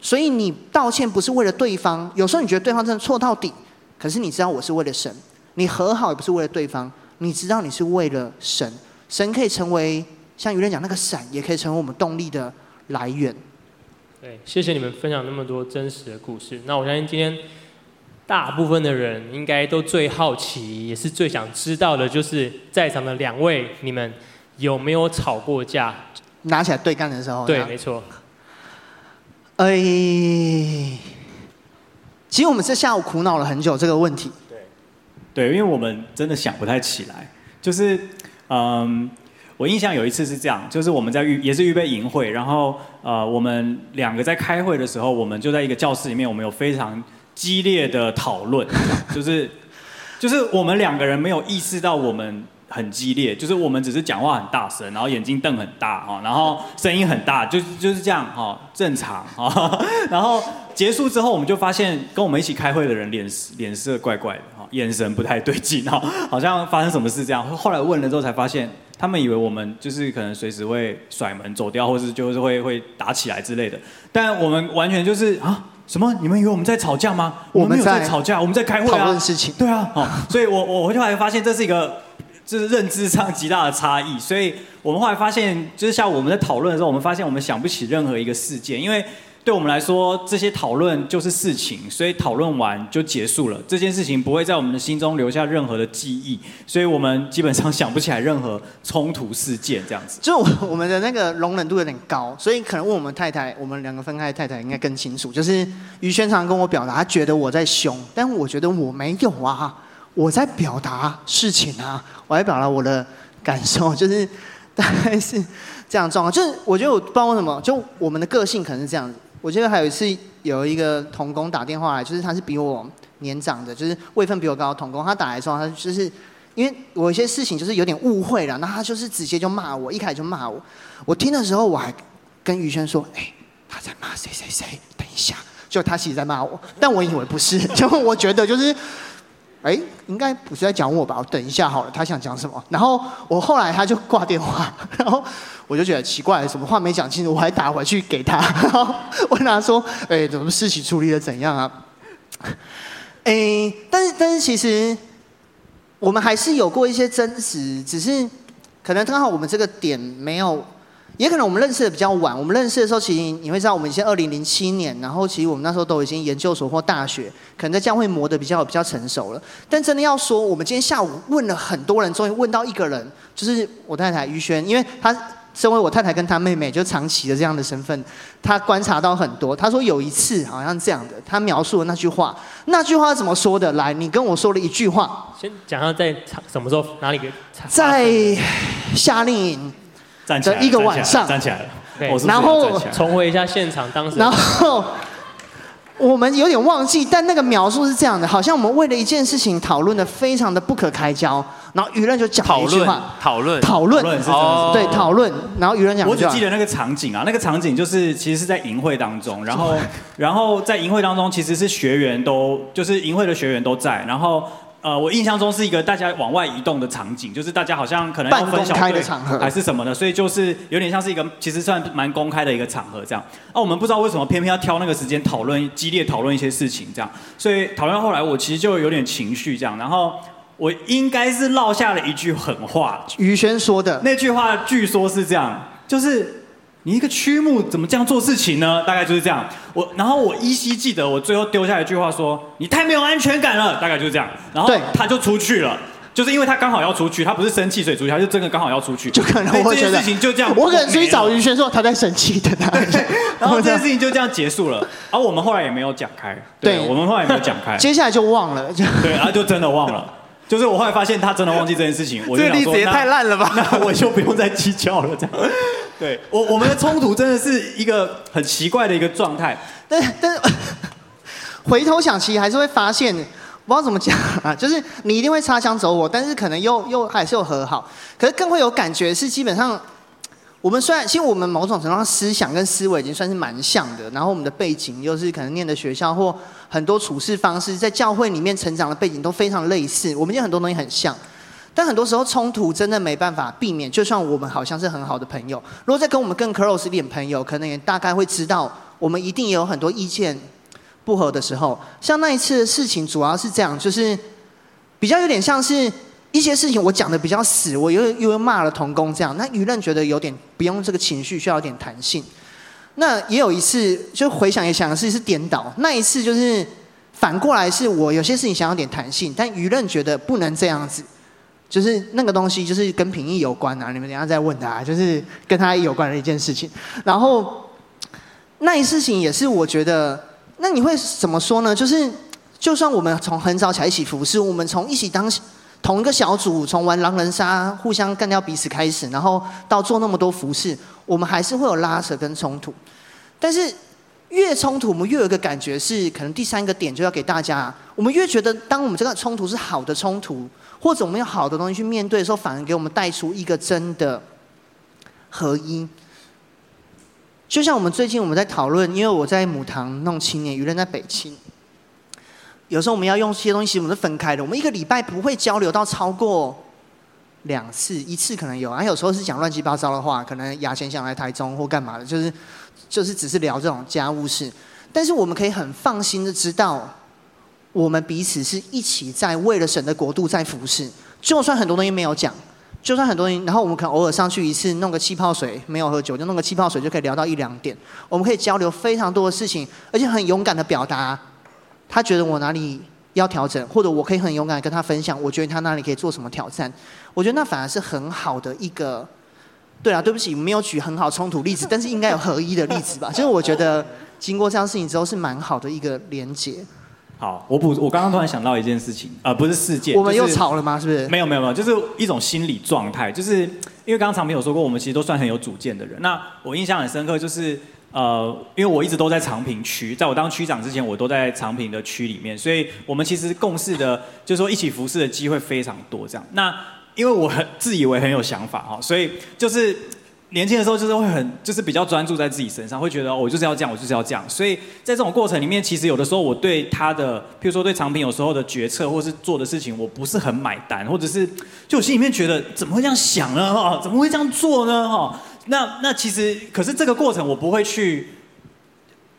所以你道歉不是为了对方，有时候你觉得对方真的错到底，可是你知道我是为了神，你和好也不是为了对方，你知道你是为了神，神可以成为像有人讲那个伞，也可以成为我们动力的来源。对，谢谢你们分享那么多真实的故事。那我相信今天大部分的人应该都最好奇，也是最想知道的，就是在场的两位，你们有没有吵过架？拿起来对干的时候？对，没错。哎，其实我们是下午苦恼了很久这个问题。对，对，因为我们真的想不太起来，就是嗯。我印象有一次是这样，就是我们在预也是预备营会，然后呃我们两个在开会的时候，我们就在一个教室里面，我们有非常激烈的讨论，[LAUGHS] 就是就是我们两个人没有意识到我们很激烈，就是我们只是讲话很大声，然后眼睛瞪很大哈，然后声音很大，就就是这样哈，正常哈，[LAUGHS] 然后结束之后，我们就发现跟我们一起开会的人脸脸色怪怪的，眼神不太对劲哈，好像发生什么事这样，后来问了之后才发现。他们以为我们就是可能随时会甩门走掉，或是就是会会打起来之类的。但我们完全就是啊，什么？你们以为我们在吵架吗？我们没有在吵架，我们在开会啊。讨论事情。对啊，好，所以我我后来发现这是一个就是认知上极大的差异。所以我们后来发现，就是像我们在讨论的时候，我们发现我们想不起任何一个事件，因为。对我们来说，这些讨论就是事情，所以讨论完就结束了。这件事情不会在我们的心中留下任何的记忆，所以我们基本上想不起来任何冲突事件这样子。就我们的那个容忍度有点高，所以可能问我们太太，我们两个分开太太应该更清楚。就是于轩常跟我表达，他觉得我在凶，但我觉得我没有啊，我在表达事情啊，我在表达我的感受，就是大概是这样状况。就是我觉得我不知道为什么，就我们的个性可能是这样子。我记得还有一次，有一个童工打电话来，就是他是比我年长的，就是位份比我高的同工。他打来之后，他就是因为我有些事情就是有点误会了，那他就是直接就骂我，一开始就骂我。我听的时候我还跟于轩说：“哎，他在骂谁谁谁，等一下。”就他其实在骂我，但我以为不是，就我觉得就是，哎，应该不是在讲我吧？我等一下好了，他想讲什么？然后我后来他就挂电话，然后我就觉得奇怪，什么话没讲清楚，我还打回去给他，[LAUGHS] 然后问他说：“哎，怎么事情处理的怎样啊？”哎，但是但是其实我们还是有过一些争执，只是可能刚好我们这个点没有。也可能我们认识的比较晚，我们认识的时候，其实你会知道，我们以前二零零七年，然后其实我们那时候都已经研究所或大学，可能在教会磨得比较比较成熟了。但真的要说，我们今天下午问了很多人，终于问到一个人，就是我太太于轩，因为她身为我太太跟她妹妹，就长期的这样的身份，她观察到很多。她说有一次好像这样的，她描述了那句话，那句话怎么说的？来，你跟我说了一句话。先讲下在什么时候哪里给？在夏令营。站起来，一个晚上站起来了，然后重回一下现场当时。然后我们有点忘记，但那个描述是这样的：好像我们为了一件事情讨论的非常的不可开交，然后舆论就讲了一句话：讨论，讨论，讨论，对，讨论。然后舆论讲，我只记得那个场景啊，那个场景就是其实是在营会当中，然后 [LAUGHS] 然后在营会当中其实是学员都就是营会的学员都在，然后。呃，我印象中是一个大家往外移动的场景，就是大家好像可能要分小队还是什么的，所以就是有点像是一个其实算蛮公开的一个场合这样。啊，我们不知道为什么偏偏要挑那个时间讨论激烈讨论一些事情这样，所以讨论到后来我其实就有点情绪这样，然后我应该是落下了一句狠话，于轩说的那句话，据说是这样，就是。你一个曲目怎么这样做事情呢？大概就是这样。我然后我依稀记得，我最后丢下一句话说：“你太没有安全感了。”大概就是这样。然后他就出去了，就是因为他刚好要出去，他不是生气水出去，他就真的刚好要出去。就可能我觉得这件事情就这样，我可能去找于轩说他在生气的他。[LAUGHS] 然后这件事情就这样结束了。然后我们后来也没有讲开。对，我们后来也没有讲开。接下来就忘了。对，然后就真的忘了。就是我后来发现他真的忘记这件事情，我就想说，这个例子也太烂了吧？那我就不用再计较了，这样。对我，我们的冲突真的是一个很奇怪的一个状态。[LAUGHS] 但但是 [LAUGHS] 回头想，其实还是会发现，不知道怎么讲啊，[LAUGHS] 就是你一定会擦枪走火，但是可能又又还是有和好。可是更会有感觉是，基本上我们虽然，其实我们某种程度上思想跟思维已经算是蛮像的，然后我们的背景又是可能念的学校或很多处事方式，在教会里面成长的背景都非常类似，我们有很多东西很像。但很多时候冲突真的没办法避免，就算我们好像是很好的朋友，如果再跟我们更 close 一点朋友，可能也大概会知道，我们一定也有很多意见不合的时候。像那一次的事情，主要是这样，就是比较有点像是一些事情我讲的比较死，我又又骂了同工这样，那舆论觉得有点不用这个情绪，需要有点弹性。那也有一次，就回想也想的是是颠倒，那一次就是反过来是我有些事情想要点弹性，但舆论觉得不能这样子。就是那个东西，就是跟品义有关啊！你们等下再问他，就是跟他有关的一件事情。然后那一事情也是，我觉得，那你会怎么说呢？就是就算我们从很早起来一起服侍，我们从一起当同一个小组，从玩狼人杀互相干掉彼此开始，然后到做那么多服侍，我们还是会有拉扯跟冲突。但是越冲突，我们越有一个感觉是，可能第三个点就要给大家，我们越觉得，当我们这个冲突是好的冲突。或者我们有好的东西去面对的时候，反而给我们带出一个真的合一。就像我们最近我们在讨论，因为我在母堂弄青年，舆论在北青。有时候我们要用这些东西，我们是分开的。我们一个礼拜不会交流到超过两次，一次可能有，啊，有时候是讲乱七八糟的话，可能雅贤想来台中或干嘛的，就是就是只是聊这种家务事。但是我们可以很放心的知道。我们彼此是一起在为了神的国度在服侍，就算很多东西没有讲，就算很多东西，然后我们可能偶尔上去一次弄个气泡水，没有喝酒就弄个气泡水就可以聊到一两点，我们可以交流非常多的事情，而且很勇敢的表达，他觉得我哪里要调整，或者我可以很勇敢跟他分享，我觉得他哪里可以做什么挑战，我觉得那反而是很好的一个，对啊，对不起，没有举很好冲突例子，但是应该有合一的例子吧，就是我觉得经过这样事情之后是蛮好的一个连结。好，我补，我刚刚突然想到一件事情，啊、呃，不是事件，我们又吵了吗？是不是？没有没有没有，就是一种心理状态，就是因为刚刚长平有说过，我们其实都算很有主见的人。那我印象很深刻，就是呃，因为我一直都在长平区，在我当区长之前，我都在长平的区里面，所以我们其实共事的，就是说一起服侍的机会非常多。这样，那因为我很自以为很有想法哈，所以就是。年轻的时候就是会很，就是比较专注在自己身上，会觉得我就是要这样，我就是要这样。所以在这种过程里面，其实有的时候我对他的，譬如说对产品有时候的决策或是做的事情，我不是很买单，或者是就我心里面觉得怎么会这样想呢？哈，怎么会这样做呢？哈，那那其实可是这个过程我不会去。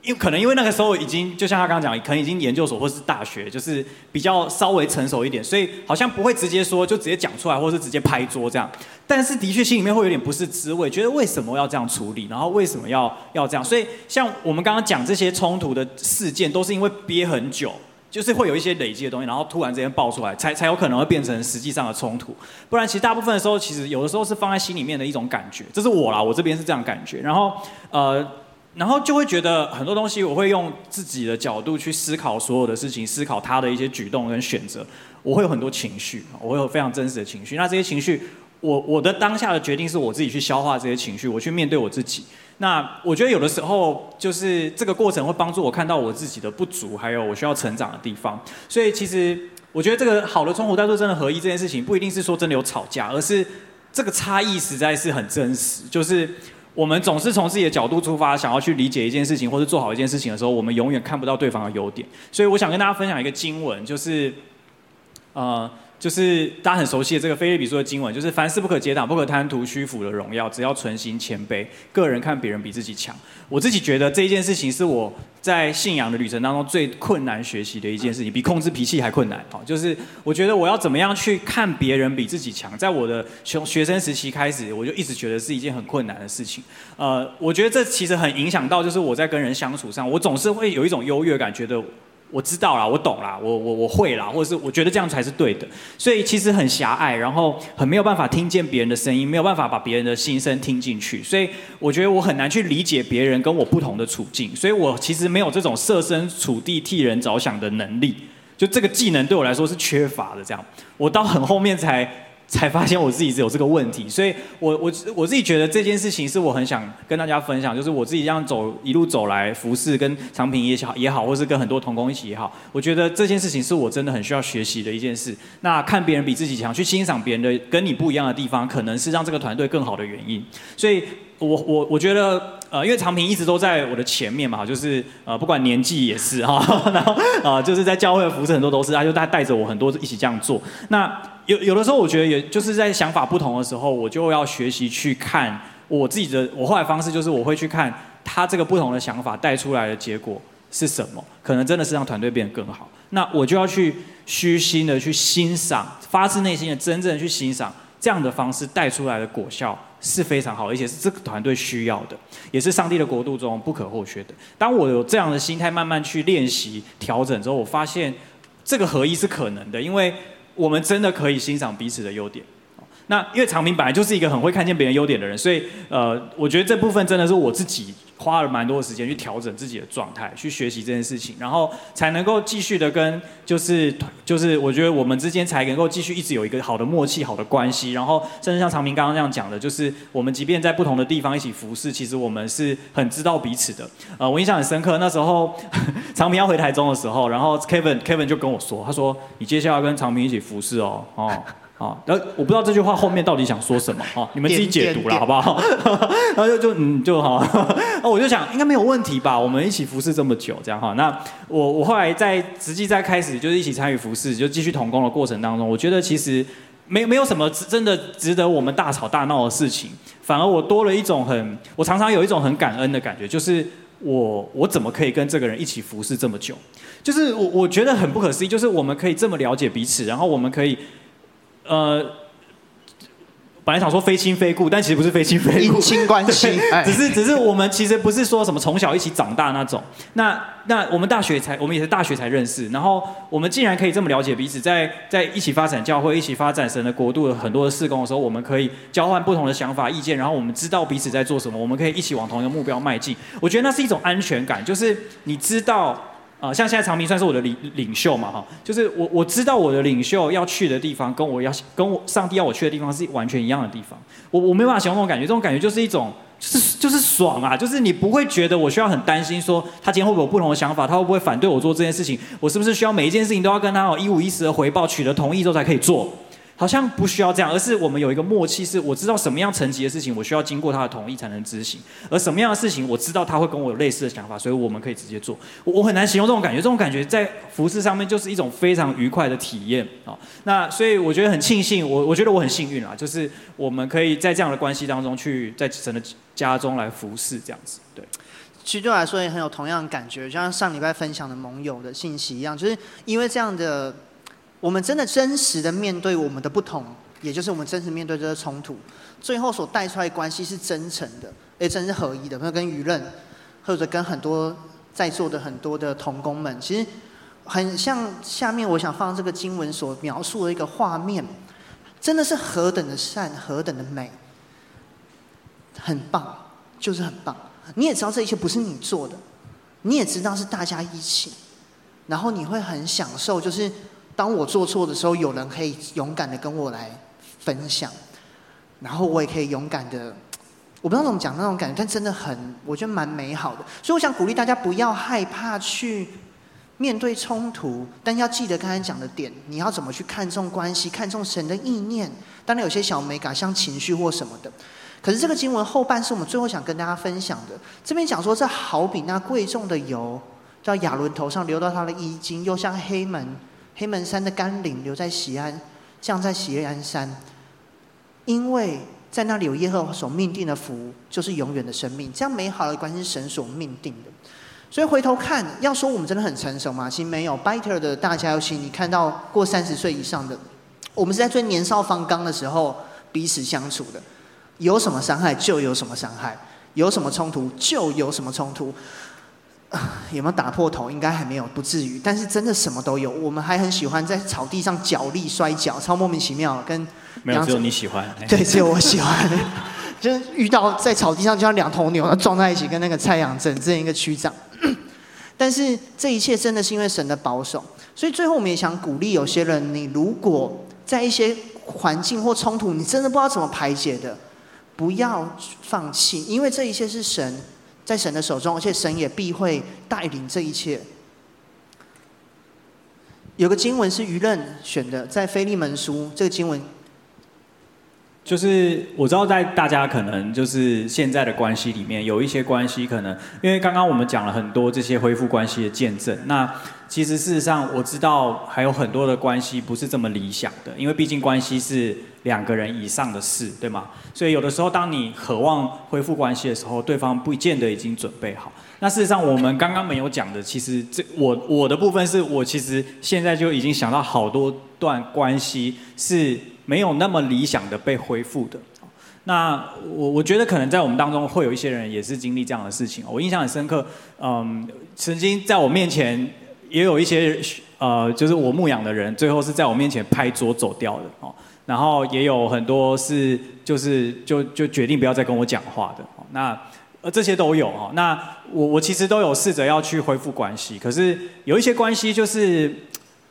因为可能因为那个时候已经，就像他刚刚讲，可能已经研究所或是大学，就是比较稍微成熟一点，所以好像不会直接说，就直接讲出来，或是直接拍桌这样。但是的确心里面会有点不是滋味，觉得为什么要这样处理，然后为什么要要这样？所以像我们刚刚讲这些冲突的事件，都是因为憋很久，就是会有一些累积的东西，然后突然之间爆出来，才才有可能会变成实际上的冲突。不然其实大部分的时候，其实有的时候是放在心里面的一种感觉。这是我啦，我这边是这样感觉。然后呃。然后就会觉得很多东西，我会用自己的角度去思考所有的事情，思考他的一些举动跟选择，我会有很多情绪，我会有非常真实的情绪。那这些情绪，我我的当下的决定是我自己去消化这些情绪，我去面对我自己。那我觉得有的时候就是这个过程会帮助我看到我自己的不足，还有我需要成长的地方。所以其实我觉得这个好的冲突，但是真的合一这件事情，不一定是说真的有吵架，而是这个差异实在是很真实，就是。我们总是从自己的角度出发，想要去理解一件事情或是做好一件事情的时候，我们永远看不到对方的优点。所以我想跟大家分享一个经文，就是，啊。就是大家很熟悉的这个菲利比说的经文，就是凡事不可结党，不可贪图虚浮的荣耀，只要存心谦卑，个人看别人比自己强。我自己觉得这一件事情是我在信仰的旅程当中最困难学习的一件事情，比控制脾气还困难。好，就是我觉得我要怎么样去看别人比自己强，在我的从学生时期开始，我就一直觉得是一件很困难的事情。呃，我觉得这其实很影响到，就是我在跟人相处上，我总是会有一种优越感，觉得。我知道啦，我懂啦，我我我会啦，或者是我觉得这样才是对的，所以其实很狭隘，然后很没有办法听见别人的声音，没有办法把别人的心声听进去，所以我觉得我很难去理解别人跟我不同的处境，所以我其实没有这种设身处地替人着想的能力，就这个技能对我来说是缺乏的。这样，我到很后面才。才发现我自己只有这个问题，所以我我我自己觉得这件事情是我很想跟大家分享，就是我自己这样走一路走来服侍跟长平也好也好，或是跟很多同工一起也好，我觉得这件事情是我真的很需要学习的一件事。那看别人比自己强，去欣赏别人的跟你不一样的地方，可能是让这个团队更好的原因。所以我我我觉得呃，因为长平一直都在我的前面嘛，就是呃不管年纪也是哈，然后啊、就是在教会的服侍很多都是他就带带着我很多一起这样做那。有有的时候，我觉得也就是在想法不同的时候，我就要学习去看我自己的。我后来方式就是，我会去看他这个不同的想法带出来的结果是什么，可能真的是让团队变得更好。那我就要去虚心的去欣赏，发自内心的真正的去欣赏这样的方式带出来的果效是非常好，而且是这个团队需要的，也是上帝的国度中不可或缺的。当我有这样的心态，慢慢去练习调整之后，我发现这个合一是可能的，因为。我们真的可以欣赏彼此的优点。那因为长平本来就是一个很会看见别人优点的人，所以呃，我觉得这部分真的是我自己花了蛮多的时间去调整自己的状态，去学习这件事情，然后才能够继续的跟就是就是我觉得我们之间才能够继续一直有一个好的默契、好的关系，然后甚至像长平刚刚这样讲的，就是我们即便在不同的地方一起服侍，其实我们是很知道彼此的。呃，我印象很深刻，那时候 [LAUGHS] 长平要回台中的时候，然后 Kevin Kevin 就跟我说，他说你接下来要跟长平一起服侍哦，哦。啊，然后我不知道这句话后面到底想说什么啊，你们自己解读了好不好？[LAUGHS] 然后就就嗯就好，[LAUGHS] 那我就想应该没有问题吧，我们一起服侍这么久，这样哈。那我我后来在实际在开始就是一起参与服侍，就继续同工的过程当中，我觉得其实没没有什么真的值得我们大吵大闹的事情，反而我多了一种很，我常常有一种很感恩的感觉，就是我我怎么可以跟这个人一起服侍这么久？就是我我觉得很不可思议，就是我们可以这么了解彼此，然后我们可以。呃，本来想说非亲非故，但其实不是非亲非故，姻亲关系，只是只是我们其实不是说什么从小一起长大那种。那那我们大学才，我们也是大学才认识，然后我们竟然可以这么了解彼此，在在一起发展教会，一起发展神的国度的很多的事工的时候，我们可以交换不同的想法意见，然后我们知道彼此在做什么，我们可以一起往同一个目标迈进。我觉得那是一种安全感，就是你知道。啊，像现在长明算是我的领领袖嘛，哈，就是我我知道我的领袖要去的地方，跟我要跟我上帝要我去的地方是完全一样的地方。我我没办法形容那种感觉，这种感觉就是一种就是就是爽啊，就是你不会觉得我需要很担心说他今天会不会有不同的想法，他会不会反对我做这件事情，我是不是需要每一件事情都要跟他有一五一十的回报，取得同意之后才可以做。好像不需要这样，而是我们有一个默契，是我知道什么样层级的事情，我需要经过他的同意才能执行；而什么样的事情，我知道他会跟我有类似的想法，所以我们可以直接做。我我很难形容这种感觉，这种感觉在服饰上面就是一种非常愉快的体验啊。那所以我觉得很庆幸，我我觉得我很幸运啊，就是我们可以在这样的关系当中去在神的家中来服侍这样子。对，其实对我来说也很有同样的感觉，就像上礼拜分享的盟友的信息一样，就是因为这样的。我们真的真实的面对我们的不同，也就是我们真实面对这个冲突，最后所带出来的关系是真诚的，也真是合一的。比如跟舆论，或者跟很多在座的很多的同工们，其实很像下面我想放这个经文所描述的一个画面，真的是何等的善，何等的美，很棒，就是很棒。你也知道这一切不是你做的，你也知道是大家一起，然后你会很享受，就是。当我做错的时候，有人可以勇敢的跟我来分享，然后我也可以勇敢的，我不知道怎么讲那种感觉，但真的很，我觉得蛮美好的。所以我想鼓励大家不要害怕去面对冲突，但要记得刚才讲的点，你要怎么去看重关系，看重神的意念。当然有些小美感，像情绪或什么的。可是这个经文后半是我们最后想跟大家分享的。这边讲说，这好比那贵重的油，到亚伦头上流到他的衣襟，又像黑门。黑门山的甘霖留在锡安，降在锡安山，因为在那里有耶和华所命定的福，就是永远的生命。这样美好的关系是神所命定的。所以回头看，要说我们真的很成熟吗？其实没有。Biter 的大家，尤其你看到过三十岁以上的，我们是在最年少方刚的时候彼此相处的，有什么伤害就有什么伤害，有什么冲突就有什么冲突。有没有打破头？应该还没有，不至于。但是真的什么都有。我们还很喜欢在草地上脚力摔跤，超莫名其妙。跟没有，只有你喜欢。[LAUGHS] 对，只有我喜欢。[LAUGHS] 就是遇到在草地上就像两头牛撞在一起，跟那个蔡阳整这样一个区长。[COUGHS] 但是这一切真的是因为神的保守。所以最后我们也想鼓励有些人，你如果在一些环境或冲突，你真的不知道怎么排解的，不要放弃，因为这一切是神。在神的手中，而且神也必会带领这一切。有个经文是舆论选的，在腓利门书这个经文，就是我知道在大家可能就是现在的关系里面有一些关系，可能因为刚刚我们讲了很多这些恢复关系的见证，那。其实事实上，我知道还有很多的关系不是这么理想的，因为毕竟关系是两个人以上的事，对吗？所以有的时候，当你渴望恢复关系的时候，对方不见得已经准备好。那事实上，我们刚刚没有讲的，其实这我我的部分是我其实现在就已经想到好多段关系是没有那么理想的被恢复的。那我我觉得可能在我们当中会有一些人也是经历这样的事情。我印象很深刻，嗯，曾经在我面前。也有一些呃，就是我牧养的人，最后是在我面前拍桌走掉的哦。然后也有很多是就是就就决定不要再跟我讲话的。那呃这些都有哦。那我我其实都有试着要去恢复关系，可是有一些关系就是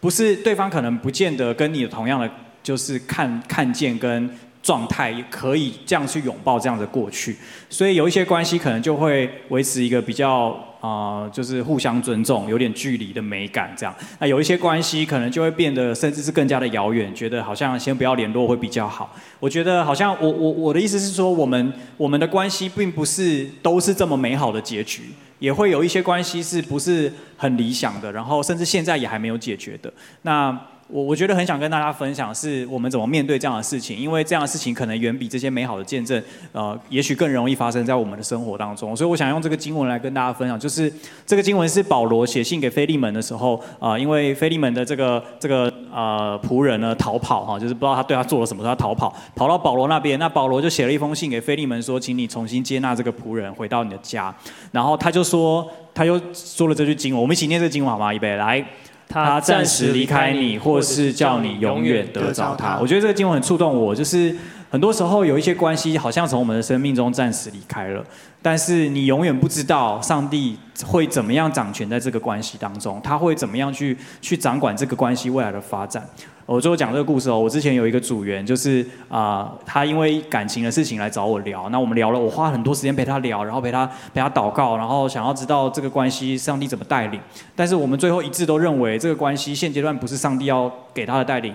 不是对方可能不见得跟你同样的就是看看见跟状态可以这样去拥抱这样的过去，所以有一些关系可能就会维持一个比较。啊、就是互相尊重，有点距离的美感这样。那有一些关系可能就会变得，甚至是更加的遥远，觉得好像先不要联络会比较好。我觉得好像我我我的意思是说，我们我们的关系并不是都是这么美好的结局，也会有一些关系是不是很理想的，然后甚至现在也还没有解决的。那。我我觉得很想跟大家分享，是我们怎么面对这样的事情，因为这样的事情可能远比这些美好的见证，呃，也许更容易发生在我们的生活当中。所以我想用这个经文来跟大家分享，就是这个经文是保罗写信给腓利门的时候，啊、呃，因为腓利门的这个这个呃仆人呢逃跑哈，就是不知道他对他做了什么，他逃跑跑到保罗那边，那保罗就写了一封信给腓利门说，请你重新接纳这个仆人回到你的家，然后他就说，他又说了这句经文，我们一起念这经文好吗？预备来。他暂时离开你，或是叫你永远得着他。我觉得这个经文很触动我，就是很多时候有一些关系好像从我们的生命中暂时离开了，但是你永远不知道上帝会怎么样掌权在这个关系当中，他会怎么样去去掌管这个关系未来的发展。我最后讲这个故事哦，我之前有一个组员，就是啊、他因为感情的事情来找我聊，那我们聊了，我花很多时间陪他聊，然后陪他陪他祷告，然后想要知道这个关系上帝怎么带领，但是我们最后一致都认为这个关系现阶段不是上帝要给他的带领，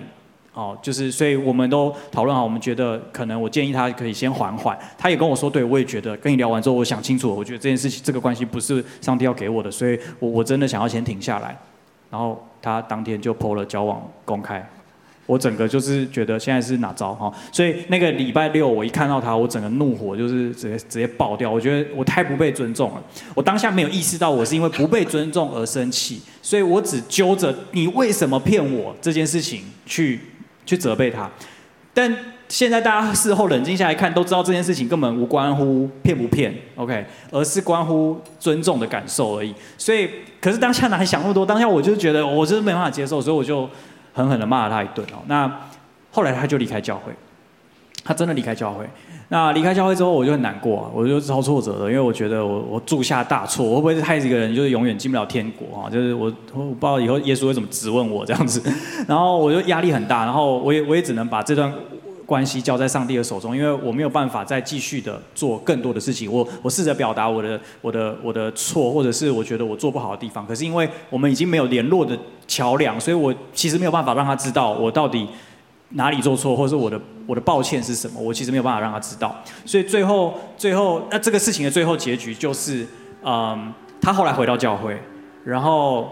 哦，就是所以我们都讨论好，我们觉得可能我建议他可以先缓缓，他也跟我说，对，我也觉得跟你聊完之后，我想清楚，我觉得这件事情这个关系不是上帝要给我的，所以我我真的想要先停下来，然后他当天就 po 了交往公开。我整个就是觉得现在是哪招哈，所以那个礼拜六我一看到他，我整个怒火就是直接直接爆掉。我觉得我太不被尊重了，我当下没有意识到我是因为不被尊重而生气，所以我只揪着你为什么骗我这件事情去去责备他。但现在大家事后冷静下来看，都知道这件事情根本无关乎骗不骗，OK，而是关乎尊重的感受而已。所以，可是当下哪还想那么多？当下我就觉得我就是没办法接受，所以我就。狠狠的骂了他一顿哦，那后来他就离开教会，他真的离开教会。那离开教会之后，我就很难过，我就超挫折的，因为我觉得我我铸下大错，我会不会是害死一个人，就是永远进不了天国啊？就是我我不知道以后耶稣会怎么质问我这样子，[LAUGHS] 然后我就压力很大，然后我也我也只能把这段关系交在上帝的手中，因为我没有办法再继续的做更多的事情。我我试着表达我的我的我的错，或者是我觉得我做不好的地方。可是因为我们已经没有联络的桥梁，所以我其实没有办法让他知道我到底哪里做错，或者是我的我的抱歉是什么。我其实没有办法让他知道。所以最后最后那这个事情的最后结局就是，嗯，他后来回到教会，然后。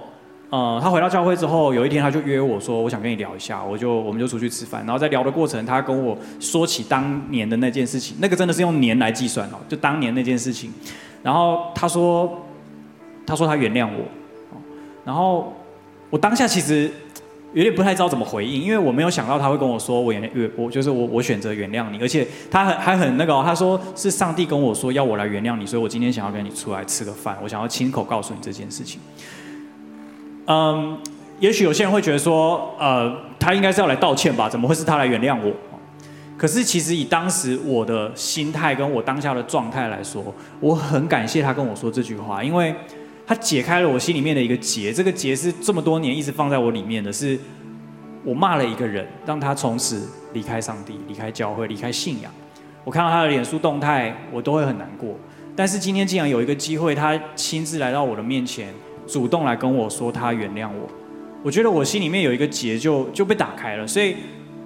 呃，他回到教会之后，有一天他就约我说，我想跟你聊一下，我就我们就出去吃饭，然后在聊的过程，他跟我说起当年的那件事情，那个真的是用年来计算哦，就当年那件事情，然后他说，他说他原谅我，然后我当下其实有点不太知道怎么回应，因为我没有想到他会跟我说我原谅我，就是我我选择原谅你，而且他很还很那个，他说是上帝跟我说要我来原谅你，所以我今天想要跟你出来吃个饭，我想要亲口告诉你这件事情。嗯，也许有些人会觉得说，呃，他应该是要来道歉吧？怎么会是他来原谅我？可是其实以当时我的心态跟我当下的状态来说，我很感谢他跟我说这句话，因为他解开了我心里面的一个结。这个结是这么多年一直放在我里面的，是我骂了一个人，让他从此离开上帝、离开教会、离开信仰。我看到他的脸书动态，我都会很难过。但是今天竟然有一个机会，他亲自来到我的面前。主动来跟我说他原谅我，我觉得我心里面有一个结就就被打开了，所以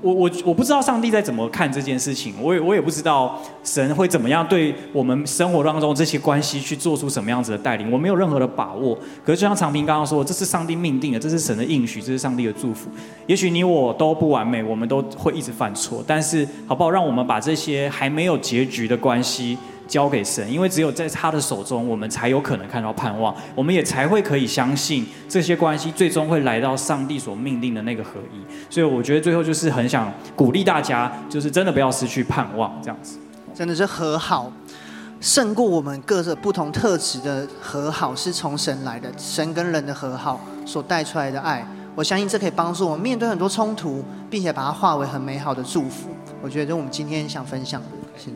我我我不知道上帝在怎么看这件事情，我也我也不知道神会怎么样对我们生活当中这些关系去做出什么样子的带领，我没有任何的把握。可是就像长平刚刚说，这是上帝命定的，这是神的应许，这是上帝的祝福。也许你我都不完美，我们都会一直犯错，但是好不好？让我们把这些还没有结局的关系。交给神，因为只有在他的手中，我们才有可能看到盼望，我们也才会可以相信这些关系最终会来到上帝所命定的那个合一。所以我觉得最后就是很想鼓励大家，就是真的不要失去盼望，这样子。真的是和好，胜过我们各个不同特质的和好，是从神来的，神跟人的和好所带出来的爱。我相信这可以帮助我们面对很多冲突，并且把它化为很美好的祝福。我觉得我们今天想分享的是。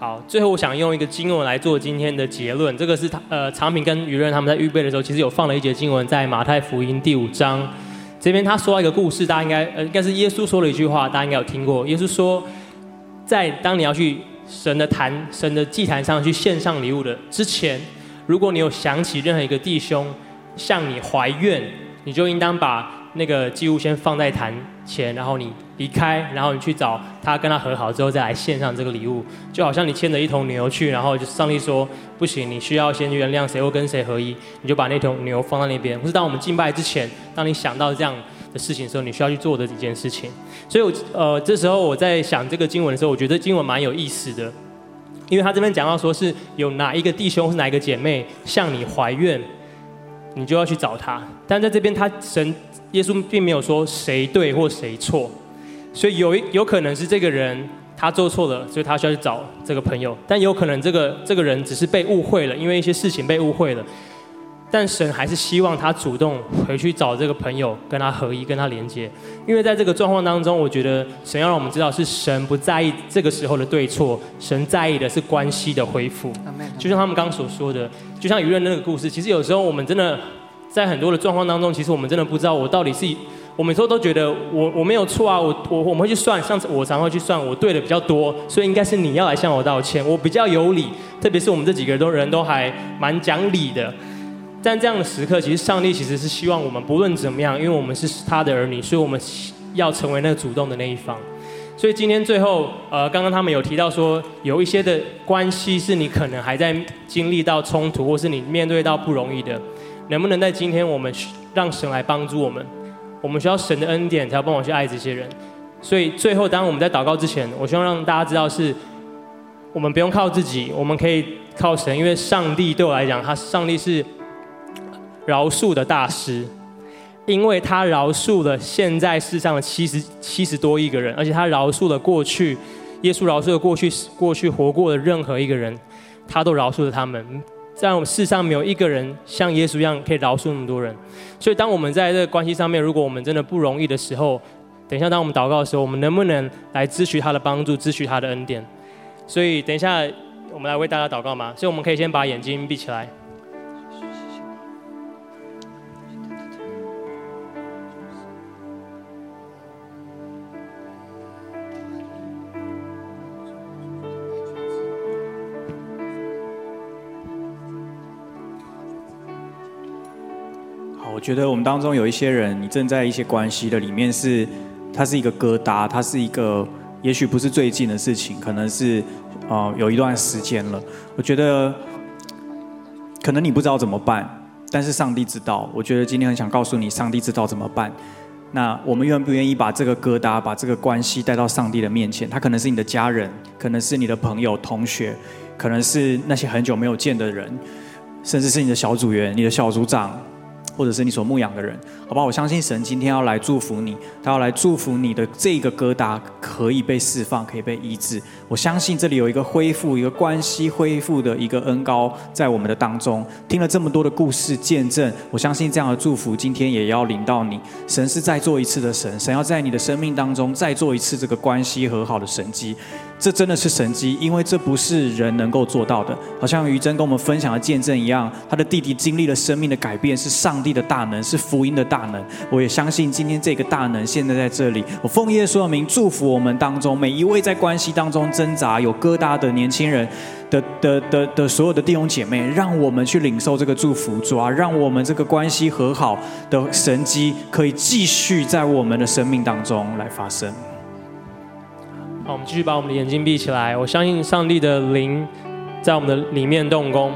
好，最后我想用一个经文来做今天的结论。这个是他呃长平跟于润他们在预备的时候，其实有放了一节经文在马太福音第五章这边。他说了一个故事，大家应该呃应该是耶稣说了一句话，大家应该有听过。耶稣说，在当你要去神的坛、神的祭坛上去献上礼物的之前，如果你有想起任何一个弟兄向你怀怨，你就应当把那个祭物先放在坛前，然后你。离开，然后你去找他，跟他和好之后再来献上这个礼物，就好像你牵着一头牛去，然后就上帝说不行，你需要先原谅谁或跟谁合一，你就把那头牛放在那边。或是当我们敬拜之前，当你想到这样的事情的时候，你需要去做的几件事情。所以我，呃这时候我在想这个经文的时候，我觉得经文蛮有意思的，因为他这边讲到说是有哪一个弟兄是哪一个姐妹向你怀怨，你就要去找他。但在这边他神耶稣并没有说谁对或谁错。所以有有可能是这个人他做错了，所以他需要去找这个朋友。但有可能这个这个人只是被误会了，因为一些事情被误会了。但神还是希望他主动回去找这个朋友，跟他合一，跟他连接。因为在这个状况当中，我觉得神要让我们知道，是神不在意这个时候的对错，神在意的是关系的恢复。就像他们刚刚所说的，就像舆论那个故事，其实有时候我们真的在很多的状况当中，其实我们真的不知道我到底是，我每次都觉得我我没有错啊，我我我们会去算，上次我常会去算，我对的比较多，所以应该是你要来向我道歉，我比较有理，特别是我们这几个人都人都还蛮讲理的。在这样的时刻，其实上帝其实是希望我们不论怎么样，因为我们是他的儿女，所以我们要成为那个主动的那一方。所以今天最后，呃，刚刚他们有提到说，有一些的关系是你可能还在经历到冲突，或是你面对到不容易的，能不能在今天我们让神来帮助我们？我们需要神的恩典，才要帮我去爱这些人。所以最后，当我们在祷告之前，我希望让大家知道是，我们不用靠自己，我们可以靠神，因为上帝对我来讲，他上帝是。饶恕的大师，因为他饶恕了现在世上的七十七十多亿个人，而且他饶恕了过去，耶稣饶恕了过去过去活过的任何一个人，他都饶恕了他们。在我们世上没有一个人像耶稣一样可以饶恕那么多人。所以当我们在这个关系上面，如果我们真的不容易的时候，等一下当我们祷告的时候，我们能不能来支取他的帮助，支取他的恩典？所以等一下我们来为大家祷告嘛？所以我们可以先把眼睛闭起来。我觉得我们当中有一些人，你正在一些关系的里面是，它是一个疙瘩，它是一个，也许不是最近的事情，可能是，呃，有一段时间了。我觉得，可能你不知道怎么办，但是上帝知道。我觉得今天很想告诉你，上帝知道怎么办。那我们愿不愿意把这个疙瘩，把这个关系带到上帝的面前？他可能是你的家人，可能是你的朋友、同学，可能是那些很久没有见的人，甚至是你的小组员、你的小组长。或者是你所牧养的人，好吧？我相信神今天要来祝福你，他要来祝福你的这个疙瘩可以被释放，可以被医治。我相信这里有一个恢复、一个关系恢复的一个恩膏在我们的当中。听了这么多的故事见证，我相信这样的祝福今天也要临到你。神是再做一次的神，神要在你的生命当中再做一次这个关系和好的神迹。这真的是神迹，因为这不是人能够做到的。好像于真跟我们分享的见证一样，他的弟弟经历了生命的改变，是上帝的大能，是福音的大能。我也相信今天这个大能现在在这里。我奉耶稣的名祝福我们当中每一位在关系当中挣扎有疙瘩的年轻人的的的的，所有的弟兄姐妹，让我们去领受这个祝福，主啊，让我们这个关系和好的神迹可以继续在我们的生命当中来发生。我们继续把我们的眼睛闭起来。我相信上帝的灵在我们的里面动工，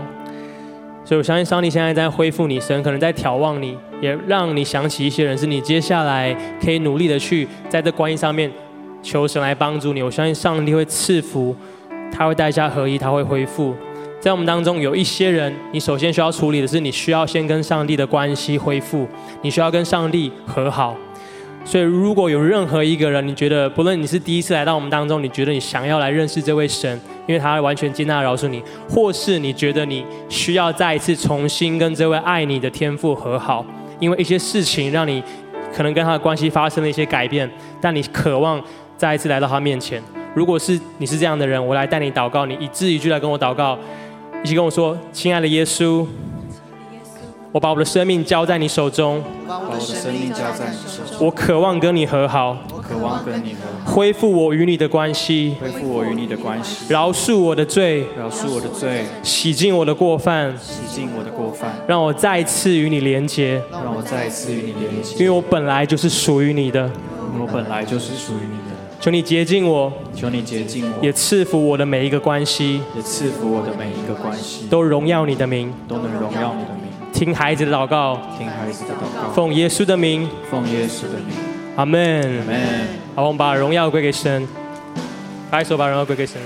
所以我相信上帝现在在恢复你，神可能在眺望你，也让你想起一些人，是你接下来可以努力的去在这关系上面求神来帮助你。我相信上帝会赐福，他会带下合一，他会恢复。在我们当中有一些人，你首先需要处理的是，你需要先跟上帝的关系恢复，你需要跟上帝和好。所以，如果有任何一个人，你觉得不论你是第一次来到我们当中，你觉得你想要来认识这位神，因为他完全接纳饶恕你，或是你觉得你需要再一次重新跟这位爱你的天父和好，因为一些事情让你可能跟他的关系发生了一些改变，但你渴望再一次来到他面前。如果是你是这样的人，我来带你祷告，你一字一句来跟我祷告，一起跟我说：“亲爱的耶稣。”我把我的生命交在你手中，我把我的生命交在你手中。我渴望跟你和好，我渴望跟你和好。恢复我与你的关系，恢复我与你的关系。饶恕我的罪，饶恕我的罪。洗净我的过犯，洗净我的过犯。让我再次与你连结，让我再次与你连结。因为我本来就是属于你的，我本来就是属于你的。求你洁净我，求你洁净我，也赐福我的每一个关系，也赐福我的每一个关系，都荣耀你的名，都能荣耀你的名。听孩子的祷告，听孩子的祷告，奉耶稣的名，奉耶稣的名，阿门，阿门。好，我们把荣耀归给神，拍手把荣耀归给神。